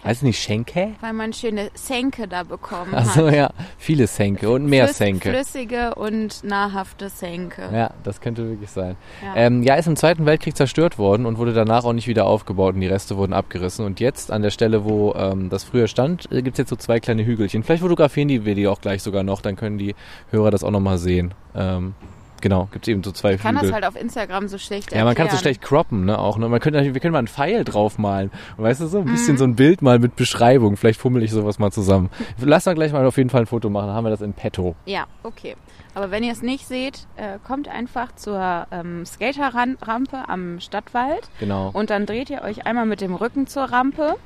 Heißt es nicht Schenke? Weil man schöne Senke da bekommen Also hat. ja, viele Senke und mehr Flüss- Senke. Flüssige und nahrhafte Senke. Ja, das könnte wirklich sein. Ja. Ähm, ja, ist im Zweiten Weltkrieg zerstört worden und wurde danach auch nicht wieder aufgebaut und die Reste wurden abgerissen. Und jetzt an der Stelle, wo ähm, das früher stand, äh, gibt's jetzt so zwei kleine Hügelchen. Vielleicht fotografieren die wir die auch gleich sogar noch, dann können die Hörer das auch nochmal sehen. Ähm, genau, gibt's eben so zwei Ich kann Hügel. das halt auf Instagram so schlecht ja, man kann es so erklären. schlecht croppen, ne, auch, ne. Man könnte, wir können mal einen Pfeil draufmalen. Und weißt du, so ein bisschen Mhm. so ein Bild mal mit Beschreibung. Vielleicht fummel ich sowas mal zusammen. Lass doch gleich mal auf jeden Fall ein Foto machen, dann haben wir das in petto. Ja, okay. Aber wenn ihr es nicht seht, äh, kommt einfach zur ähm, Skaterrampe am Stadtwald Genau. und dann dreht ihr euch einmal mit dem Rücken zur Rampe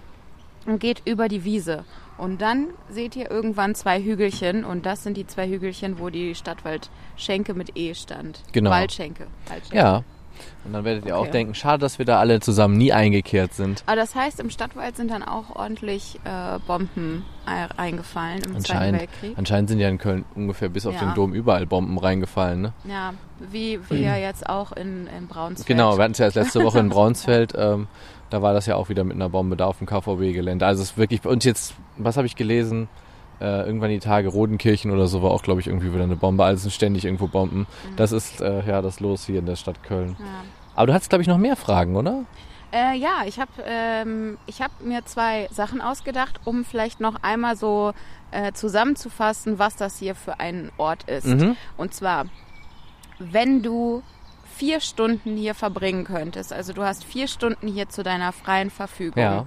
und geht über die Wiese. Und dann seht ihr irgendwann zwei Hügelchen und das sind die zwei Hügelchen, wo die Stadtwaldschenke mit E stand. Genau. Waldschenke. Waldschenke. Ja. Und dann werdet ihr auch Okay. denken, schade, dass wir da alle zusammen nie eingekehrt sind. Aber das heißt, im Stadtwald sind dann auch ordentlich äh, Bomben ei- eingefallen im Zweiten Weltkrieg. anscheinend sind ja in Köln ungefähr bis auf Ja. den Dom überall Bomben reingefallen. Ne? Ja, wie, wie ja jetzt auch in, in Braunsfeld. Genau, wir hatten es ja erst letzte Woche in Braunsfeld. Ähm, da war das ja auch wieder mit einer Bombe da auf dem KVB-Gelände. Also es ist wirklich, und jetzt, was habe ich gelesen? Äh, irgendwann die Tage Rodenkirchen oder so war auch, glaube ich, irgendwie wieder eine Bombe. Also sind ständig irgendwo Bomben. Das ist äh, ja das Los hier in der Stadt Köln. Ja. Aber du hattest, glaube ich, noch mehr Fragen, oder? Äh, ja, ich habe ähm, ich hab mir zwei Sachen ausgedacht, um vielleicht noch einmal so äh, zusammenzufassen, was das hier für ein Ort ist. Mhm. Und zwar, wenn du vier Stunden hier verbringen könntest, also du hast vier Stunden hier zu deiner freien Verfügung, Ja.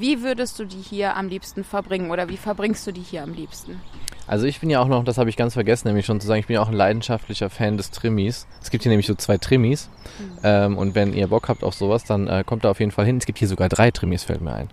Wie würdest du die hier am liebsten verbringen oder wie verbringst du die hier am liebsten? Also ich bin ja auch noch, das habe ich ganz vergessen, nämlich schon zu sagen, ich bin ja auch ein leidenschaftlicher Fan des Trimmis. Es gibt hier nämlich so zwei Trimmis. Ähm, und wenn ihr Bock habt auf sowas, dann äh, kommt da auf jeden Fall hin. Es gibt hier sogar drei Trimmis, fällt mir ein.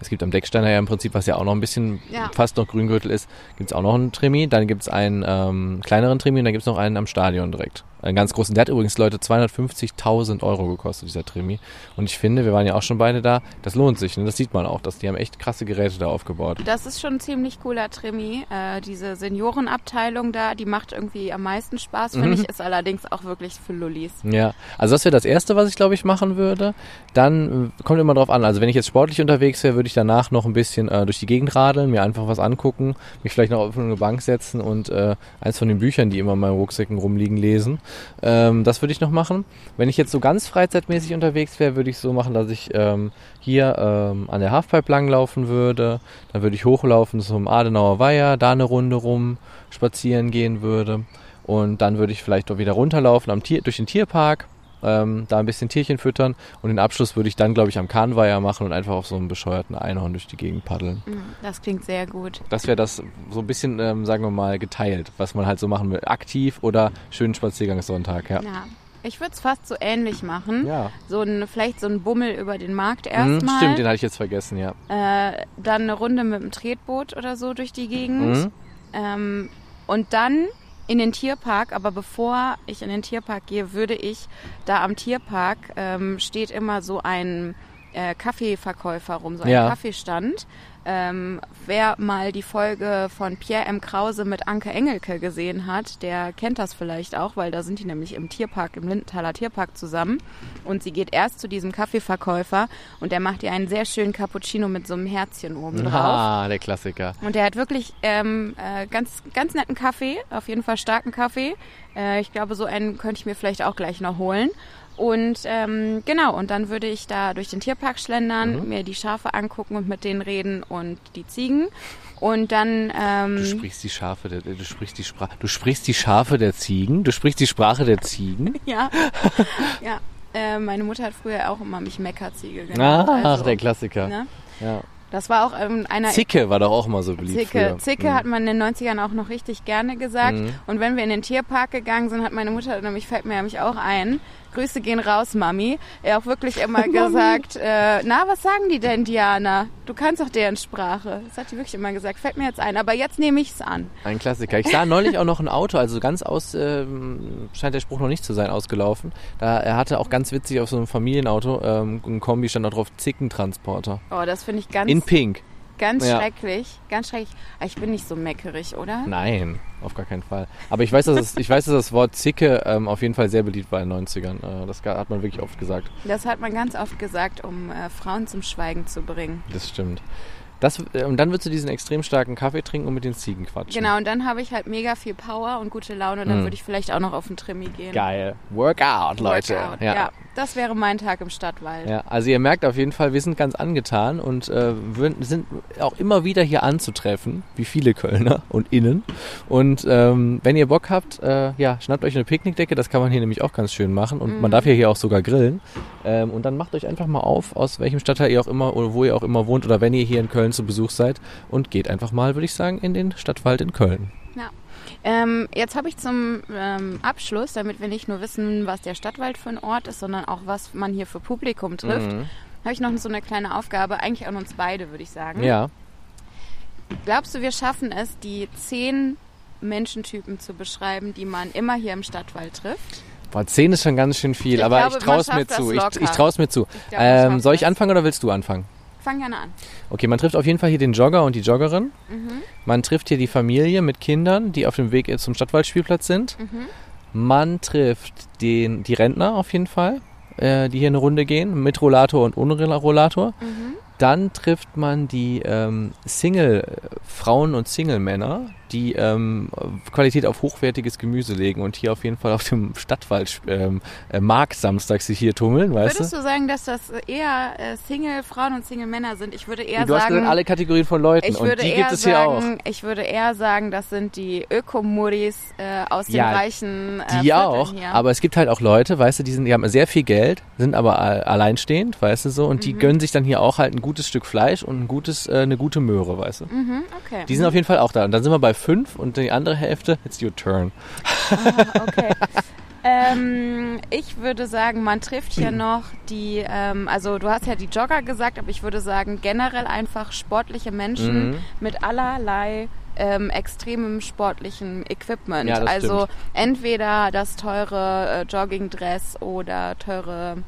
Es gibt am Decksteiner ja im Prinzip, was ja auch noch ein bisschen Ja. fast noch Grüngürtel ist, gibt es auch noch einen Trimi. Dann gibt es einen ähm, kleineren Trimi und dann gibt es noch einen am Stadion direkt. Einen ganz großen. Der hat übrigens, Leute, 250.000 Euro gekostet, dieser Trimi. Und ich finde, wir waren ja auch schon beide da, das lohnt sich. Ne? Das sieht man auch, dass die haben echt krasse Geräte da aufgebaut. Das ist schon ein ziemlich cooler Trimi. Äh, diese Seniorenabteilung da, die macht irgendwie am meisten Spaß, finde Mhm. ich, ist allerdings auch wirklich für Lullis. Ja, also das wäre das Erste, was ich glaube ich machen würde. Dann äh, kommt immer drauf an. Also wenn ich jetzt sportlich unterwegs wäre, würde ich danach noch ein bisschen äh, durch die Gegend radeln, mir einfach was angucken, mich vielleicht noch auf eine Bank setzen und äh, eins von den Büchern, die immer in meinen Rucksäcken rumliegen, lesen. Ähm, das würde ich noch machen. Wenn ich jetzt so ganz freizeitmäßig unterwegs wäre, würde ich so machen, dass ich ähm, hier ähm, an der Halfpipe langlaufen würde. Dann würde ich hochlaufen zum Adenauer Weiher, da eine Runde rum spazieren gehen würde. Und dann würde ich vielleicht doch wieder runterlaufen am Tier, durch den Tierpark, ähm, da ein bisschen Tierchen füttern und den Abschluss würde ich dann, glaube ich, am Kahnweiher machen und einfach auf so einem bescheuerten Einhorn durch die Gegend paddeln. Mhm, Das klingt sehr gut. Das wäre das so ein bisschen, ähm, sagen wir mal, geteilt, was man halt so machen will. Aktiv oder schönen Spaziergangssonntag, ja. Ja. Ich würde es fast so ähnlich machen. Ja. So ein, vielleicht so ein Bummel über den Markt Mhm, erstmal. stimmt, den hatte ich jetzt vergessen, ja. äh, dann eine Runde mit dem Tretboot oder so durch die Gegend. Mhm. Ähm, und dann in den Tierpark, aber bevor ich in den Tierpark gehe, würde ich da am Tierpark ähm, steht immer so ein äh, Kaffeeverkäufer rum, so ein Ja. Kaffeestand. Ähm, wer mal die Folge von Pierre M. Krause mit Anke Engelke gesehen hat, der kennt das vielleicht auch, weil da sind die nämlich im Tierpark, im Lindenthaler Tierpark zusammen. Und sie geht erst zu diesem Kaffeeverkäufer und der macht ihr einen sehr schönen Cappuccino mit so einem Herzchen oben drauf. Ah, der Klassiker. Und der hat wirklich ähm, äh, ganz, ganz netten Kaffee, auf jeden Fall starken Kaffee. Äh, ich glaube, so einen könnte ich mir vielleicht auch gleich noch holen. Und ähm, genau, und dann würde ich da durch den Tierpark schlendern, mir die Schafe angucken und mit denen reden und die Ziegen. Und dann, Du ähm, sprichst die Schafe der, du sprichst die Sprache, du sprichst die Schafe der Ziegen, du sprichst die Sprache der Ziegen. ja, ja, äh, meine Mutter hat früher auch immer mich Meckerziege genannt. Ach, also, der Klassiker. ne? Ja. Das war auch ähm, einer Zicke war doch auch mal so beliebt Zicke, früher. Zicke Mhm. hat man in den 90ern auch noch richtig gerne gesagt. Mhm. Und wenn wir in den Tierpark gegangen sind, hat meine Mutter, nämlich fällt mir nämlich auch ein, Grüße gehen raus, Mami. Er auch wirklich immer gesagt, äh, na, was sagen die denn, Diana? Du kannst doch deren Sprache. Das hat die wirklich immer gesagt. Fällt mir jetzt ein. Aber jetzt nehme ich es an. Ein Klassiker. Ich sah neulich auch noch ein Auto, also ganz aus, ähm, scheint der Spruch noch nicht zu sein, ausgelaufen. Da, er hatte auch ganz witzig auf so einem Familienauto, ähm, ein Kombi stand da drauf, Zickentransporter. Oh, das finde ich ganz, In Pink. Ganz Ja. schrecklich. Ganz schrecklich. Aber ich bin nicht so meckerig, oder? Nein, auf gar keinen Fall. Aber ich weiß, dass, es, ich weiß, dass das Wort Zicke ähm, auf jeden Fall sehr beliebt war in den 90ern. Äh, das hat man wirklich oft gesagt. Das hat man ganz oft gesagt, um äh, Frauen zum Schweigen zu bringen. Das stimmt. Das, äh, und dann würdest du diesen extrem starken Kaffee trinken und mit den Ziegen quatschen. Genau, und dann habe ich halt mega viel Power und gute Laune. Dann Mm. würde ich vielleicht auch noch auf den Trimi gehen. Geil. Workout, Leute. Workout. Ja. Das wäre mein Tag im Stadtwald. Ja, also ihr merkt auf jeden Fall, wir sind ganz angetan und äh, sind auch immer wieder hier anzutreffen, wie viele Kölner und Innen. Und ähm, wenn ihr Bock habt, äh, ja, schnappt euch eine Picknickdecke, das kann man hier nämlich auch ganz schön machen und man darf ja hier auch sogar grillen. Ähm, und dann macht euch einfach mal auf, aus welchem Stadtteil ihr auch immer oder wo ihr auch immer wohnt oder wenn ihr hier in Köln zu Besuch seid und geht einfach mal, würde ich sagen, in den Stadtwald in Köln. Ähm, jetzt habe ich zum ähm, Abschluss, damit wir nicht nur wissen, was der Stadtwald für ein Ort ist, sondern auch, was man hier für Publikum trifft, Mhm. habe ich noch so eine kleine Aufgabe, eigentlich an uns beide, würde ich sagen. Ja. Glaubst du, wir schaffen es, die zehn Menschentypen zu beschreiben, die man immer hier im Stadtwald trifft? Boah, 10 ist schon ganz schön viel, Ich aber glaube, ich traue es mir das zu. Ich, traue es mir zu. Ähm, soll ich anfangen oder willst du anfangen? Fang gerne an. Okay, man trifft auf jeden Fall hier den Jogger und die Joggerin. Mhm. Man trifft hier die Familie mit Kindern, die auf dem Weg zum Stadtwaldspielplatz sind. Mhm. Man trifft den, die Rentner auf jeden Fall, äh, die hier eine Runde gehen, mit Rollator und ohne Rollator. Mhm. Dann trifft man die ähm, Single-Frauen und Single-Männer, die ähm, Qualität auf hochwertiges Gemüse legen und hier auf jeden Fall auf dem Stadtwald ähm, äh, Markt samstags sich hier tummeln, weißt Würdest du? du sagen, dass das eher äh, Single-Frauen und Single-Männer sind? Ich würde eher Du hast sagen, gesagt, alle Kategorien von Leuten ich und würde die eher gibt es hier auch. sagen, ich würde eher sagen, das sind die Ökomuris äh, aus den Ja, reichen äh, Die Vierteln auch, hier. aber es gibt halt auch Leute, weißt du, die, sind, die haben sehr viel Geld, sind aber alleinstehend, weißt du so, und Mhm. die gönnen sich dann hier auch halt ein gutes Stück Fleisch und ein gutes, äh, eine gute Möhre, weißt du. Mhm, okay. Die sind auf jeden Fall auch da. Und dann sind wir bei fünf und die andere Hälfte, it's your turn. okay. Ähm, ich würde sagen, man trifft hier noch die, ähm, also du hast ja die Jogger gesagt, aber ich würde sagen generell einfach sportliche Menschen Mhm. mit allerlei ähm, extremem sportlichen Equipment. Ja, also stimmt. entweder das teure äh, Joggingdress oder teure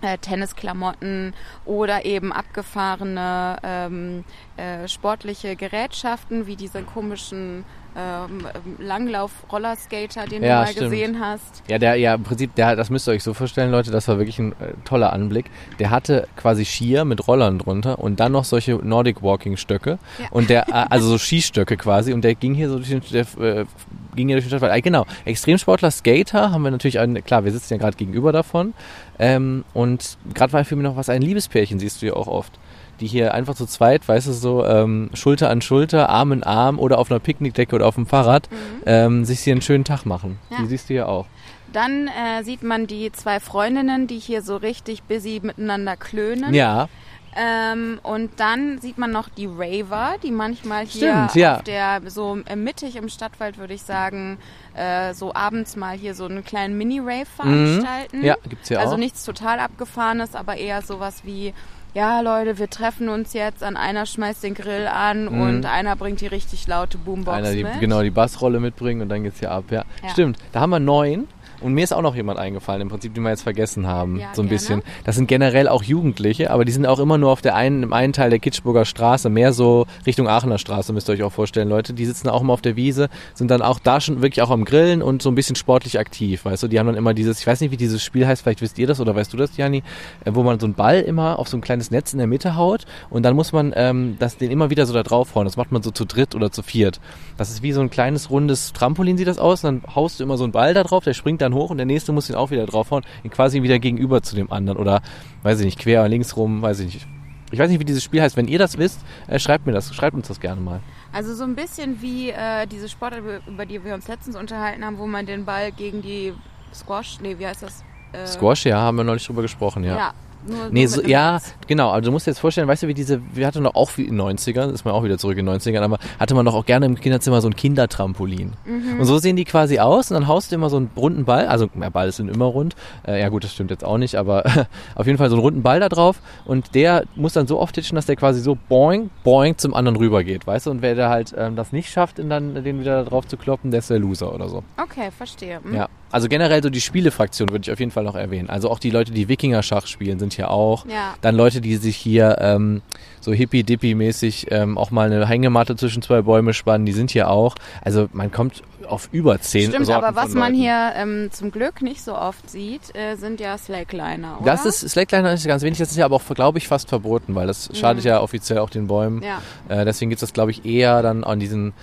äh, Tennisklamotten oder eben abgefahrene ähm, äh, sportliche Gerätschaften wie diese komischen ähm, Langlauf-Rollerskater, den Ja, du mal stimmt. gesehen hast. Ja, der, ja, im Prinzip, der, das müsst ihr euch so vorstellen, Leute, das war wirklich ein äh, toller Anblick. Der hatte quasi Skier mit Rollern drunter und dann noch solche Nordic Walking Stöcke Ja. und der, äh, also so Skistöcke quasi und der ging hier so durch den, der, äh, ging hier durch den Stadtwald. Genau, Extremsportler, Skater haben wir natürlich, einen, klar, wir sitzen ja gerade gegenüber davon ähm, und gerade war für mich noch was, ein Liebespärchen siehst du ja auch oft. Die hier einfach zu zweit, weißt du, so ähm, Schulter an Schulter, Arm in Arm oder auf einer Picknickdecke oder auf dem Fahrrad ähm, sich hier einen schönen Tag machen. Ja. Die siehst du ja auch. Dann äh, sieht man die zwei Freundinnen, die hier so richtig busy miteinander klönen. Ja, Ähm, und dann sieht man noch die Raver, die manchmal hier Stimmt, ja. auf der, so mittig im Stadtwald, würde ich sagen, äh, so abends mal hier so einen kleinen Mini-Rave veranstalten. Mhm. ja, gibt's ja also auch. nichts total abgefahrenes, aber eher sowas wie, ja Leute, wir treffen uns jetzt, an einer schmeißt den Grill an Mhm. und einer bringt die richtig laute Boombox Einer, die, mit. genau, die Bassrolle mitbringen und dann geht's hier ab. Ja. Ja. Stimmt, da haben wir neun. Und mir ist auch noch jemand eingefallen, im Prinzip, den wir jetzt vergessen haben. Ja, so ein gerne. bisschen. Das sind generell auch Jugendliche, aber die sind auch immer nur auf der einen, im einen Teil der Kitschburger Straße, mehr so Richtung Aachener Straße, müsst ihr euch auch vorstellen, Leute. Die sitzen auch immer auf der Wiese, sind dann auch da schon wirklich auch am Grillen und so ein bisschen sportlich aktiv, weißt du. Die haben dann immer dieses, ich weiß nicht, wie dieses Spiel heißt, vielleicht wisst ihr das oder weißt du das, Jani, äh, wo man so einen Ball immer auf so ein kleines Netz in der Mitte haut und dann muss man ähm, das, den immer wieder so da draufhauen. Das macht man so zu dritt oder zu viert. Das ist wie so ein kleines rundes Trampolin sieht das aus. Und dann haust du immer so einen Ball da drauf, der springt dann hoch und der nächste muss ihn auch wieder draufhauen, ihn quasi wieder gegenüber zu dem anderen oder weiß ich nicht, quer links rum, weiß ich nicht. Ich weiß nicht, wie dieses Spiel heißt. Wenn ihr das wisst, äh, schreibt mir das, schreibt uns das gerne mal. Also so ein bisschen wie äh, diese Sportart, über die wir uns letztens unterhalten haben, wo man den Ball gegen die Squash, nee, wie heißt das? Äh, Squash, ja, haben wir neulich drüber gesprochen, ja. Ja, Nur, Nee, so, ja, genau. Also du musst dir jetzt vorstellen, weißt du, wie diese, wir hatten doch auch wie in den 90ern, ist man auch wieder zurück in den 90ern, aber hatte man doch auch gerne im Kinderzimmer so ein Kindertrampolin. Mhm. Und so sehen die quasi aus und dann haust du immer so einen runden Ball, also ja, Ball sind immer rund, äh, ja gut, das stimmt jetzt auch nicht, aber auf jeden Fall so einen runden Ball da drauf und der muss dann so oft hitchen, dass der quasi so boing, boing zum anderen rüber geht, weißt du, und wer da halt ähm, das nicht schafft, dann den wieder da drauf zu kloppen, der ist der Loser oder so. Okay, verstehe. Hm. Ja, also generell so die Spielefraktion würde ich auf jeden Fall noch erwähnen. Also auch die Leute, die Wikinger-Schach spielen, sind hier auch. Ja. Dann Leute, die sich hier ähm, so hippie-dippie-mäßig ähm, auch mal eine Hängematte zwischen zwei Bäume spannen, die sind hier auch. Also man kommt auf über zehn Stimmt, Sorten aber was man hier ähm, zum Glück nicht so oft sieht, äh, sind ja Slackliner, oder? Das ist Slackliner ist ganz wenig, das ist ja aber auch, glaube ich, fast verboten, weil das schadet ja offiziell auch den Bäumen. Mhm. Ja. Äh, deswegen gibt es das, glaube ich, eher dann an diesen,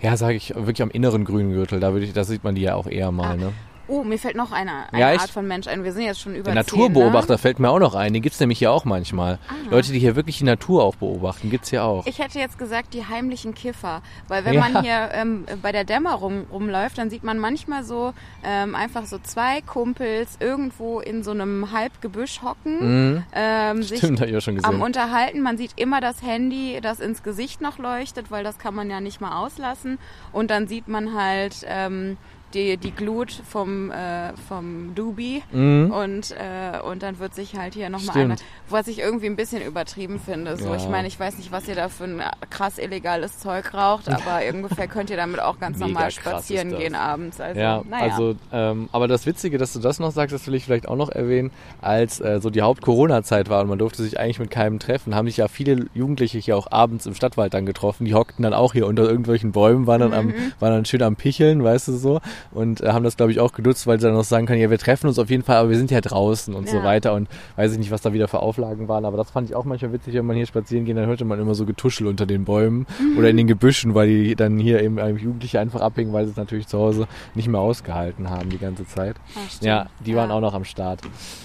ja, sage ich, wirklich am inneren grünen Gürtel. Da, würde ich, da sieht man die ja auch eher mal. Ah, Ne? Oh, mir fällt noch eine, eine Ja, Art von Mensch ein. Wir sind jetzt schon über Der 10, Naturbeobachter Ne? fällt mir auch noch ein. Den gibt's nämlich hier auch manchmal. Leute, die hier wirklich die Natur auch beobachten, gibt's hier auch. Ich hätte jetzt gesagt, die heimlichen Kiffer. Weil wenn Ja. man hier ähm, bei der Dämmerung rumläuft, dann sieht man manchmal so ähm, einfach so zwei Kumpels irgendwo in so einem Halbgebüsch hocken, ähm, sich Mhm. Stimmt, hab ich auch schon gesehen. am Unterhalten. Man sieht immer das Handy, das ins Gesicht noch leuchtet, weil das kann man ja nicht mal auslassen. Und dann sieht man halt ähm, die, die Glut vom, äh, vom Doobie und, äh, und dann wird sich halt hier nochmal Mhm. Einmal, was ich irgendwie ein bisschen übertrieben finde. So, Ja. ich meine, ich weiß nicht, was ihr da für ein krass illegales Zeug raucht, aber ungefähr könnt ihr damit auch ganz Mega normal spazieren gehen abends. Also, Ja, naja. also, ähm, aber das Witzige, dass du das noch sagst, das will ich vielleicht auch noch erwähnen, als äh, so die Haupt-Corona-Zeit war und man durfte sich eigentlich mit keinem treffen, haben sich ja viele Jugendliche hier auch abends im Stadtwald dann getroffen. Die hockten dann auch hier unter irgendwelchen Bäumen, waren dann, am, Mhm. waren dann schön am Picheln, weißt du so, und äh, haben das, glaube ich, auch genutzt, weil sie dann noch sagen können, ja, wir treffen uns auf jeden Fall, aber wir sind ja draußen und so Ja. weiter und weiß ich nicht, was da wieder für Auflagen waren, aber das fand ich auch manchmal witzig, wenn man hier spazieren geht, dann hörte man immer so Getuschel unter den Bäumen Mhm. oder in den Gebüschen, weil die dann hier eben Jugendliche einfach abhängen, weil sie es natürlich zu Hause nicht mehr ausgehalten haben die ganze Zeit. Ah. Ja, die waren Ja. auch noch am Start.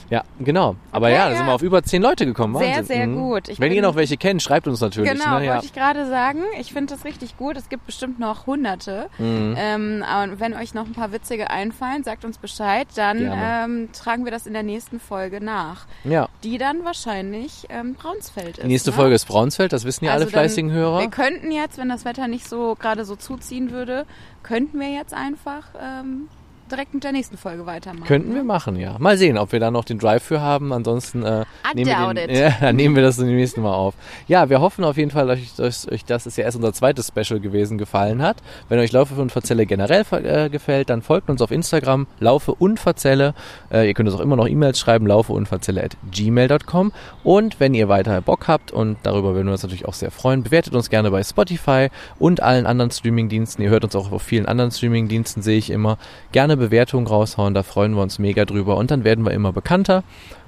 Ja, genau. Aber Okay, ja, da ja. sind wir auf über zehn Leute gekommen. Sehr, Wahnsinn. sehr Mhm. gut. Ich Wenn ihr noch welche kennt, schreibt uns natürlich. Genau, ne? ja. wollte ich gerade sagen. Ich finde das richtig gut. Es gibt bestimmt noch hunderte. Mhm. Ähm, aber wenn euch noch ein paar witzige einfallen, sagt uns Bescheid. Dann ähm, tragen wir das in der nächsten Folge nach. ja. Die dann wahrscheinlich ähm, Braunsfeld ist. Die nächste ne? Folge ist Braunsfeld, das wissen ja alle Also dann- fleißigen Hörer. Wir könnten jetzt, wenn das Wetter nicht so gerade so zuziehen würde, könnten wir jetzt einfach ähm, direkt mit der nächsten Folge weitermachen. Könnten wir ne? machen, ja. Mal sehen, ob wir da noch den Drive für haben. Ansonsten äh, nehmen, wir den, ja, nehmen wir das im nächsten Mal auf. Ja, wir hoffen auf jeden Fall, dass euch, dass euch das ist ja erst unser zweites Special gewesen, gefallen hat. Wenn euch Laufe und Verzelle generell äh, gefällt, dann folgt uns auf Instagram, Laufe und Verzelle. Äh, ihr könnt uns auch immer noch E-Mails schreiben, laufe und Verzelle at gmail.com. Und wenn ihr weiter Bock habt, und darüber würden wir uns natürlich auch sehr freuen, bewertet uns gerne bei Spotify und allen anderen Streamingdiensten. Ihr hört uns auch auf vielen anderen Streamingdiensten, sehe ich immer. Gerne Bewertungen raushauen, da freuen wir uns mega drüber. Und dann werden wir immer bekannter.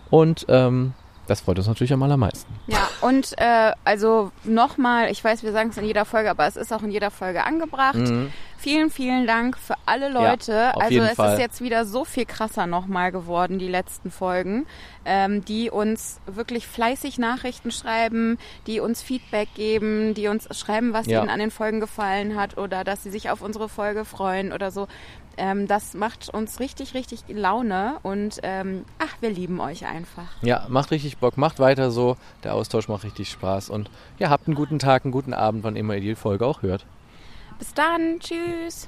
Und ähm, das freut uns natürlich am allermeisten. Ja, und äh, also nochmal, ich weiß, wir sagen es in jeder Folge, aber es ist auch in jeder Folge angebracht. Vielen, vielen Dank für alle Leute. Mhm. Ja, also es Fall. ist jetzt wieder so viel krasser nochmal geworden, die letzten Folgen, ähm, die uns wirklich fleißig Nachrichten schreiben, die uns Feedback geben, die uns schreiben, was Ja. ihnen an den Folgen gefallen hat oder dass sie sich auf unsere Folge freuen oder so. Ähm, das macht uns richtig, richtig Laune und ähm, ach, wir lieben euch einfach. Ja, macht richtig Bock, macht weiter so. Der Austausch macht richtig Spaß. Und ja, habt einen guten Tag, einen guten Abend, wann immer ihr die Folge auch hört. Bis dann, tschüss.